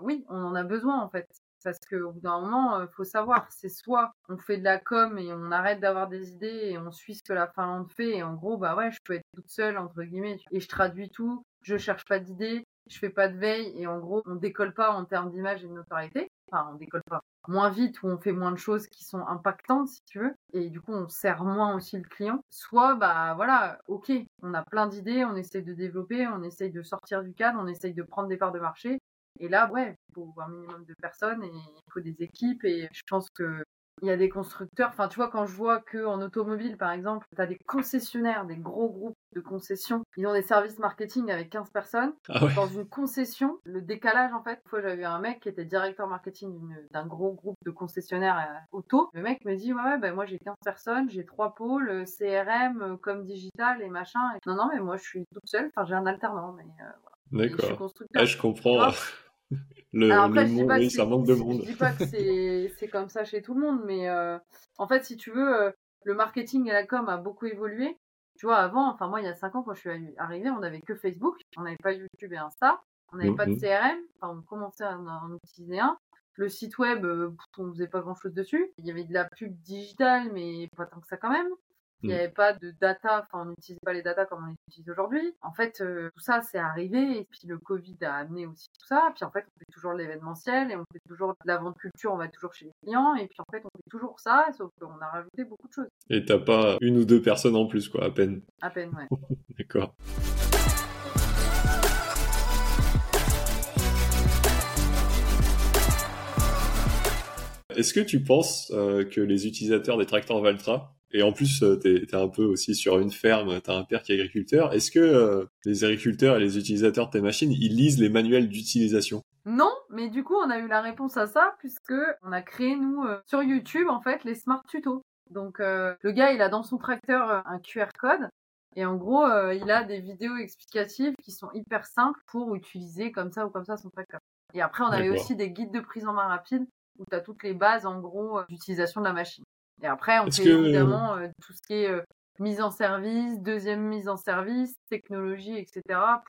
oui, on en a besoin en fait. Parce qu'au bout d'un moment, il faut savoir, c'est soit on fait de la com et on arrête d'avoir des idées et on suit ce que la Finlande fait. Et en gros, bah ouais, je peux être toute seule, entre guillemets, et je traduis tout, je cherche pas d'idées, je fais pas de veille et en gros, on décolle pas en termes d'image et de notoriété. Enfin, on décolle pas moins vite ou on fait moins de choses qui sont impactantes, si tu veux. Et du coup, on sert moins aussi le client. Soit, bah voilà, ok, on a plein d'idées, on essaye de développer, on essaye de sortir du cadre, on essaye de prendre des parts de marché. Et là, ouais, il faut un minimum de personnes et il faut des équipes. Et je pense que il y a des constructeurs. Enfin, tu vois, quand je vois qu'en automobile, par exemple, tu as des concessionnaires, des gros groupes de concessions, ils ont des services marketing avec 15 personnes. Ah Dans une concession, le décalage, en fait, une fois, j'avais un mec qui était directeur marketing d'un gros groupe de concessionnaires euh, auto. Le mec me dit, ouais, ouais ben, moi, j'ai 15 personnes, j'ai trois pôles, euh, CRM, euh, comme digital et machin. non, non, mais moi, je suis toute seule. Enfin, j'ai un alternant, mais voilà. D'accord. Ah, je comprends. Le, après, je dis pas oui, ça manque de monde. Je dis pas que [LAUGHS] c'est comme ça chez tout le monde, mais euh, en fait, si tu veux, euh, le marketing et la com a beaucoup évolué. Tu vois, avant, enfin moi, il y a 5 ans, quand je suis arrivée, on n'avait que Facebook, on n'avait pas YouTube et Insta, on n'avait pas de. CRM, enfin, on commençait à en, utiliser un. Le site web, euh, on faisait pas grand-chose dessus. Il y avait de la pub digitale, mais pas tant que ça quand même. Il n'y mm. avait pas de data, enfin on n'utilisait pas les data comme on les utilise aujourd'hui. En fait, euh, tout ça c'est arrivé et puis le Covid a amené aussi tout ça. Puis en fait, on fait toujours l'événementiel et on fait toujours de la vente culture, on va toujours chez les clients et puis en fait, on fait toujours ça, sauf qu'on a rajouté beaucoup de choses. Et t'as pas une ou deux personnes en plus, quoi, à peine. À peine, ouais. [LAUGHS] D'accord. Est-ce que tu penses euh, que les utilisateurs des tracteurs Valtra et en plus, euh, tu es, un peu aussi sur une ferme, tu as un père qui est agriculteur. Est-ce que euh, les agriculteurs et les utilisateurs de tes machines, ils lisent les manuels d'utilisation? Non, mais du coup, on a eu la réponse à ça puisque on a créé, nous, euh, sur YouTube, en fait, les smart tutos. Donc, le gars, il a dans son tracteur un QR code. Et en gros, il a des vidéos explicatives qui sont hyper simples pour utiliser comme ça ou comme ça son tracteur. Et après, on avait aussi des guides de prise en main rapide où tu as toutes les bases, en gros, d'utilisation de la machine. Et après, on fait évidemment euh, tout ce qui est euh, mise en service, deuxième mise en service, technologie, etc.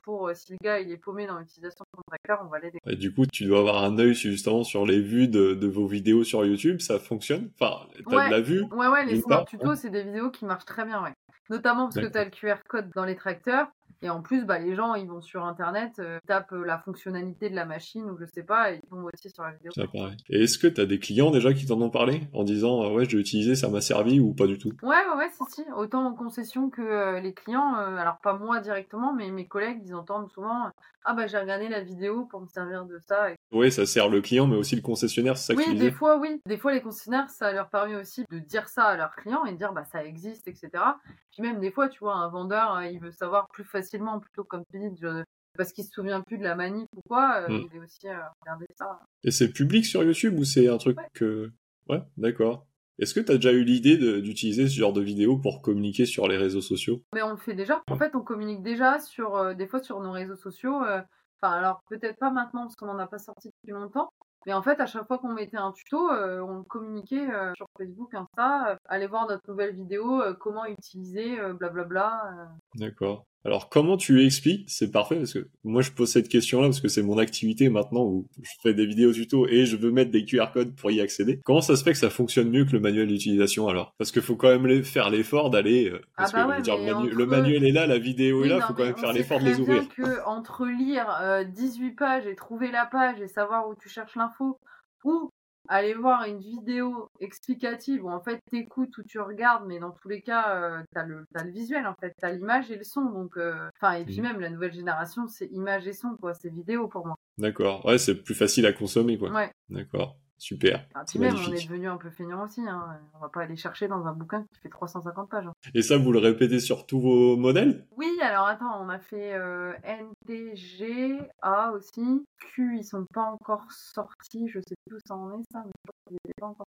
Pour euh, si le gars il est paumé dans l'utilisation de son tracteur, on va l'aider. Et du coup, tu dois avoir un œil justement sur les vues de, de vos vidéos sur YouTube, ça fonctionne? Enfin, t'as de la vue Ouais, ouais, les smart tutos, c'est des vidéos qui marchent très bien, ouais. Notamment parce que tu as le QR code dans les tracteurs et en plus, bah, les gens, ils vont sur Internet, euh, tapent euh, la fonctionnalité de la machine ou je sais pas, et ils vont aussi sur la vidéo. Ça paraît. Et est-ce que tu as des clients déjà qui t'en ont parlé en disant euh, ouais, je l'ai utilisé, ça m'a servi ou pas du tout? Ouais, ouais, ouais, si, si. Autant en concession que les clients. alors pas moi directement, mais mes collègues, ils entendent souvent ah bah j'ai regardé la vidéo pour me servir de ça. Oui, ça sert le client, mais aussi le concessionnaire, c'est ça Oui, des fois, oui. Des fois, les concessionnaires, ça leur permet aussi de dire ça à leurs clients et de dire bah ça existe, etc. Puis même des fois, tu vois, un vendeur, il veut savoir plus facilement, plutôt comme tu dis, parce qu'il se souvient plus de la manip ou quoi, euh, mm. il est aussi euh, regarder ça. Et c'est public sur YouTube ou c'est un truc que... Ouais, d'accord. Est-ce que tu as déjà eu l'idée d'utiliser ce genre de vidéo pour communiquer sur les réseaux sociaux? Mais on le fait déjà. En fait, on communique déjà sur euh, des fois sur nos réseaux sociaux. Enfin, alors peut-être pas maintenant parce qu'on n'en a pas sorti depuis longtemps. Mais en fait, à chaque fois qu'on mettait un tuto, on communiquait sur Facebook, Insta. allez voir notre nouvelle vidéo, comment utiliser, blablabla. D'accord. Alors comment tu expliques C'est parfait parce que moi je pose cette question-là parce que c'est mon activité maintenant où je fais des vidéos tuto et je veux mettre des QR codes pour y accéder. Comment ça se fait que ça fonctionne mieux que le manuel d'utilisation alors? Parce qu'il faut quand même faire l'effort d'aller. euh, Parce Ah bah que ouais, dire, le, mais manu- entre- le manuel est là, la vidéo Oui, est là, faut quand même faire l'effort de les ouvrir. que entre lire euh, 18 pages et trouver la page et savoir où tu cherches l'info, ou aller voir une vidéo explicative où en fait t'écoutes ou tu regardes, mais dans tous les cas euh, t'as le t'as le visuel en fait, t'as l'image et le son, donc euh, enfin et puis Mhm. même la nouvelle génération c'est image et son quoi, c'est vidéo pour moi. D'accord. Ouais, c'est plus facile à consommer quoi. Ouais. D'accord. Super. Ah, puis même on est devenu un peu feignant aussi, hein. on va pas aller chercher dans un bouquin qui fait 350 pages. hein. Et ça, vous le répétez sur tous vos modèles? Oui, alors attends, on a fait euh, NTG, A aussi. Q, ils sont pas encore sortis. Je sais plus où ça en est, ça, mais je étaient pas encore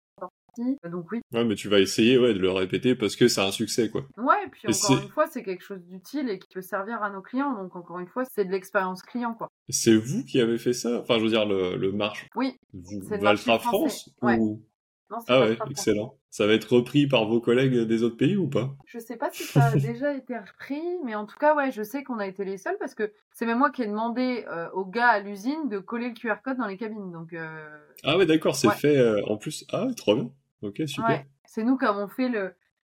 Donc oui. Ouais, mais tu vas essayer ouais, de le répéter parce que c'est un succès quoi. Ouais, et puis Et encore une fois, c'est quelque chose d'utile et qui peut servir à nos clients. Donc encore une fois, c'est de l'expérience client, quoi. C'est vous qui avez fait ça? Enfin, je veux dire, le, le marche. Oui, Valtra. France Ouais. ou... non, Ah ouais, excellent. Ça va être repris par vos collègues des autres pays ou pas? Je sais pas si ça a [LAUGHS] déjà été repris, mais en tout cas, ouais, je sais qu'on a été les seuls parce que c'est même moi qui ai demandé euh, aux gars à l'usine de coller le QR code dans les cabines. Donc, euh, Ah ouais, d'accord, c'est Ouais. fait euh, en plus. Ah, trop bien. Ok, super. Ouais, c'est nous qui avons fait le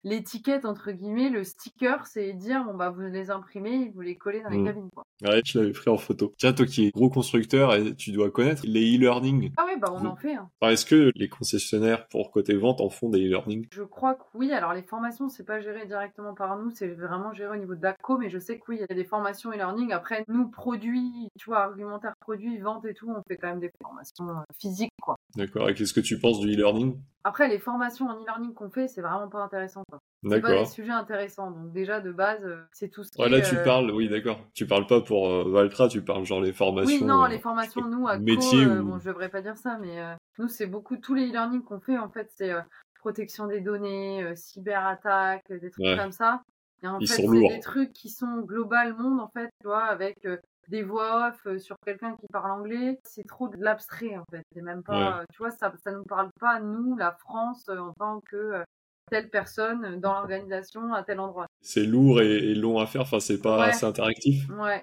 l'étiquette entre guillemets, le sticker, c'est dire bon bah vous les imprimez, vous les collez dans les Mm. cabines quoi. Ouais, je l'avais pris en photo. Tiens, toi qui es gros constructeur, et tu dois connaître les e-learning. Ah ouais bah on en fait. hein. Est-ce que les concessionnaires pour côté vente en font des e-learning? Je crois que oui. Alors les formations c'est pas géré directement par nous, c'est vraiment géré au niveau de l'ACO, mais je sais que oui il y a des formations e-learning. Après nous produits, tu vois argumentaire produit, vente et tout, on fait quand même des formations euh, physiques quoi. D'accord. Et qu'est-ce que tu penses du e-learning? Après les formations en e-learning qu'on fait c'est vraiment pas intéressant quoi. C'est pas des D'accord. sujets intéressants. Donc déjà de base euh, c'est tout ce qui Ouais, là, est, tu euh, parles, oui, d'accord. Tu parles pas pour euh, Valtra, tu parles genre les formations. Oui, non, les formations, nous, à métier Co, ou- bon, je devrais pas dire ça, mais nous, c'est beaucoup, tous les e-learning qu'on fait, en fait, c'est protection des données, cyberattaque, des trucs Ouais. comme ça. Et en Ils fait, sont c'est lourds. des trucs qui sont global monde, en fait, tu vois, avec des voix off euh, sur quelqu'un qui parle anglais. C'est trop de l'abstrait, en fait. C'est même pas, tu vois, ça, ça nous parle pas, nous, la France, euh, en tant que euh, telle personne dans l'organisation à tel endroit. C'est lourd et, et long à faire. Enfin, c'est pas Ouais. assez interactif. Ouais.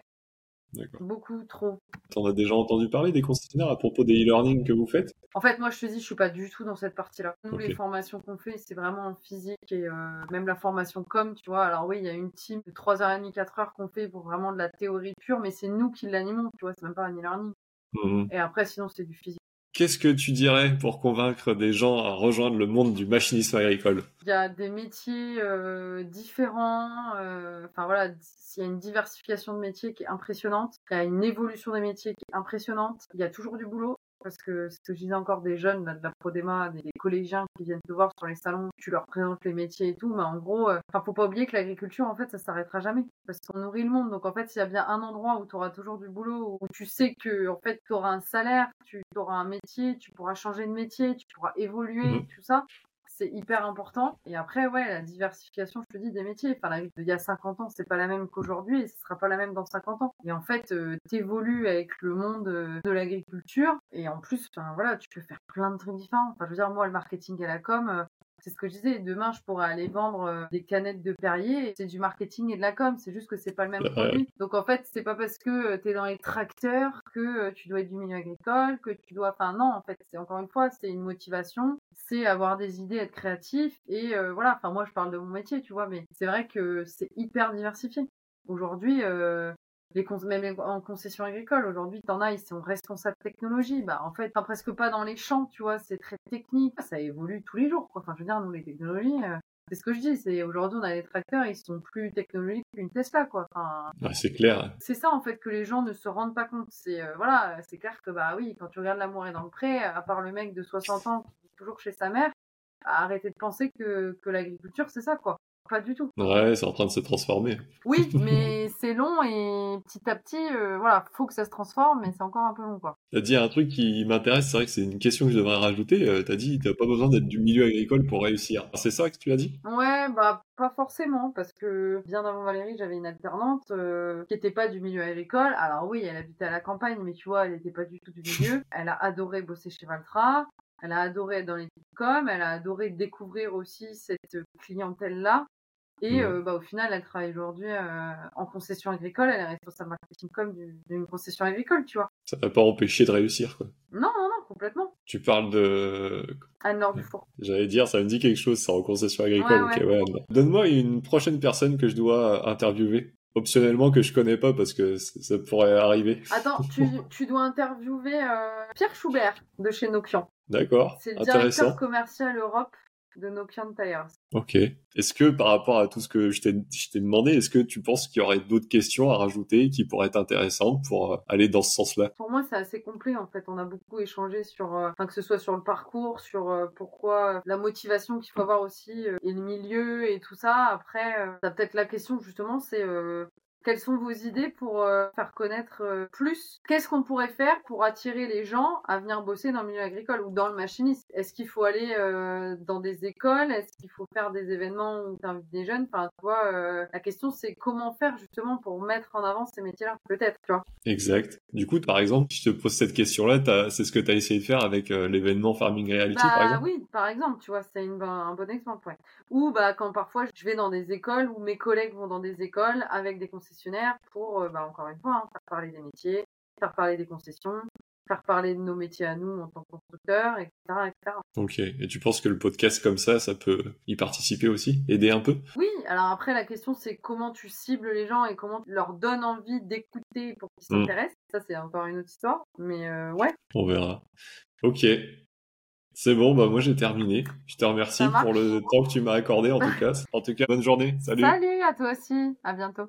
Beaucoup trop. T'en as déjà entendu parler des concessionnaires à propos des e-learning que vous faites? En fait, moi, je te dis, je suis pas du tout dans cette partie-là. Nous, les formations qu'on fait, c'est vraiment en physique et euh, même la formation com, tu vois. Alors oui, il y a une team de 3h30, 4h qu'on fait pour vraiment de la théorie pure, mais c'est nous qui l'animons, tu vois. C'est même pas un e-learning. Mhm. Et après, sinon, c'est du physique. Qu'est-ce que tu dirais pour convaincre des gens à rejoindre le monde du machinisme agricole? Il y a des métiers euh, différents. euh, Enfin voilà, il y a une diversification de métiers qui est impressionnante. Il y a une évolution des métiers qui est impressionnante. Il y a toujours du boulot. Parce que ce que je disais encore des jeunes là, de la Prodema, des, des collégiens qui viennent te voir sur les salons, tu leur présentes les métiers et tout, mais en gros, euh, enfin, faut pas oublier que l'agriculture, en fait, ça s'arrêtera jamais. Parce qu'on nourrit le monde. Donc en fait, s'il y a bien un endroit où tu auras toujours du boulot, où tu sais que en fait, tu auras un salaire, tu auras un métier, tu pourras changer de métier, tu pourras évoluer, Mhm. tout ça, hyper important. Et après, ouais, la diversification, je te dis, des métiers. Enfin, la y a 50 ans, c'est pas la même qu'aujourd'hui et ce sera pas la même dans 50 ans. Et en fait, euh, t'évolues avec le monde euh, de l'agriculture et en plus, enfin, voilà, tu peux faire plein de trucs différents. Enfin, je veux dire, moi, le marketing et la com, euh, c'est ce que je disais. Demain, je pourrais aller vendre euh, des canettes de Perrier. C'est du marketing et de la com. C'est juste que c'est pas le même produit. Donc, en fait, c'est pas parce que tu es dans les tracteurs que euh, tu dois être du milieu agricole, que tu dois. Enfin, non, en fait, c'est encore une fois, c'est une motivation. C'est avoir des idées, être créatif. Et euh, voilà. Enfin, moi, je parle de mon métier, tu vois. Mais c'est vrai que c'est hyper diversifié. Aujourd'hui, euh, les même en concession agricole, aujourd'hui, t'en as, ils sont responsables technologie. Bah, en fait, enfin, presque pas dans les champs, tu vois, c'est très technique. Ça évolue tous les jours, quoi. Enfin, je veux dire, nous, les technologies, euh, c'est ce que je dis, c'est aujourd'hui, on a des tracteurs, ils sont plus technologiques qu'une Tesla, quoi. Enfin, Ouais, C'est clair. c'est ça, en fait, que les gens ne se rendent pas compte. C'est, euh, voilà, c'est clair que, bah oui, quand tu regardes L'amour est dans le pré, à part le mec de 60 ans qui vit toujours chez sa mère, arrêtez de penser que, que l'agriculture, c'est ça, quoi. Pas du tout. Ouais, c'est en train de se transformer. Oui, [LAUGHS] mais c'est long et petit à petit, euh, voilà, faut que ça se transforme, mais c'est encore un peu long, quoi. T'as dit un truc qui m'intéresse, c'est vrai que c'est une question que je devrais rajouter. Euh, T'as dit t'as pas besoin d'être du milieu agricole pour réussir. C'est ça que tu as dit? Ouais, bah pas forcément, parce que bien avant Valérie, j'avais une alternante euh, qui était pas du milieu agricole. Alors oui, elle habitait à la campagne, mais tu vois, elle était pas du tout du milieu. Elle a adoré bosser chez Valtra. Elle a adoré être dans les com, elle a adoré découvrir aussi cette clientèle-là. Et Mhm. euh, bah, au final, elle travaille aujourd'hui euh, en concession agricole. Elle est responsable marketing com du- d'une concession agricole, tu vois. Ça va pas empêcher de réussir, quoi. Non, non, non, complètement. Tu parles de... Anne Nord du Four. J'allais dire, ça me dit quelque chose, ça, en concession agricole. Ouais, ok, ouais. ouais. Donne-moi une prochaine personne que je dois interviewer. Optionnellement que je connais pas parce que ça pourrait arriver. Attends, tu, [LAUGHS] tu dois interviewer euh, Pierre Schubert de chez Nokian. D'accord, C'est le directeur commercial Europe de Nokian Tires. Ok. Est-ce que par rapport à tout ce que je t'ai demandé, est-ce que tu penses qu'il y aurait d'autres questions à rajouter qui pourraient être intéressantes pour euh, aller dans ce sens-là? Pour moi, c'est assez complet en fait. On a beaucoup échangé sur, euh, que ce soit sur le parcours, sur euh, pourquoi euh, la motivation qu'il faut avoir aussi et le milieu et tout ça. Après, t'as peut-être la question justement, c'est quelles sont vos idées pour euh, faire connaître euh, plus? Qu'est-ce qu'on pourrait faire pour attirer les gens à venir bosser dans le milieu agricole ou dans le machinisme? Est-ce qu'il faut aller euh, dans des écoles? Est-ce qu'il faut faire des événements où tu invites des jeunes? Enfin, tu vois, euh, la question c'est comment faire justement pour mettre en avant ces métiers-là, peut-être, tu vois. Exact. Du coup, par exemple, si je te pose cette question-là, c'est ce que tu as essayé de faire avec euh, l'événement Farming Reality, par Bah exemple? oui, par exemple, tu vois, c'est une un bon exemple. Ouais. Ou bah quand parfois je vais dans des écoles ou mes collègues vont dans des écoles avec des concessionnaires pour, euh, bah encore une fois, hein, faire parler des métiers, faire parler des concessions, faire parler de nos métiers à nous en tant que constructeurs, etc., etc. Ok. Et tu penses que le podcast comme ça, ça peut y participer aussi Aider un peu? Oui, alors après la question c'est comment tu cibles les gens et comment tu leur donnes envie d'écouter pour qu'ils Mm. s'intéressent. Ça c'est encore une autre histoire, mais euh, ouais. On verra. Ok. C'est bon, bah moi j'ai terminé. Je te remercie pour le temps que tu m'as accordé en tout cas. En tout cas, bonne journée. Salut. Salut à toi aussi, à bientôt.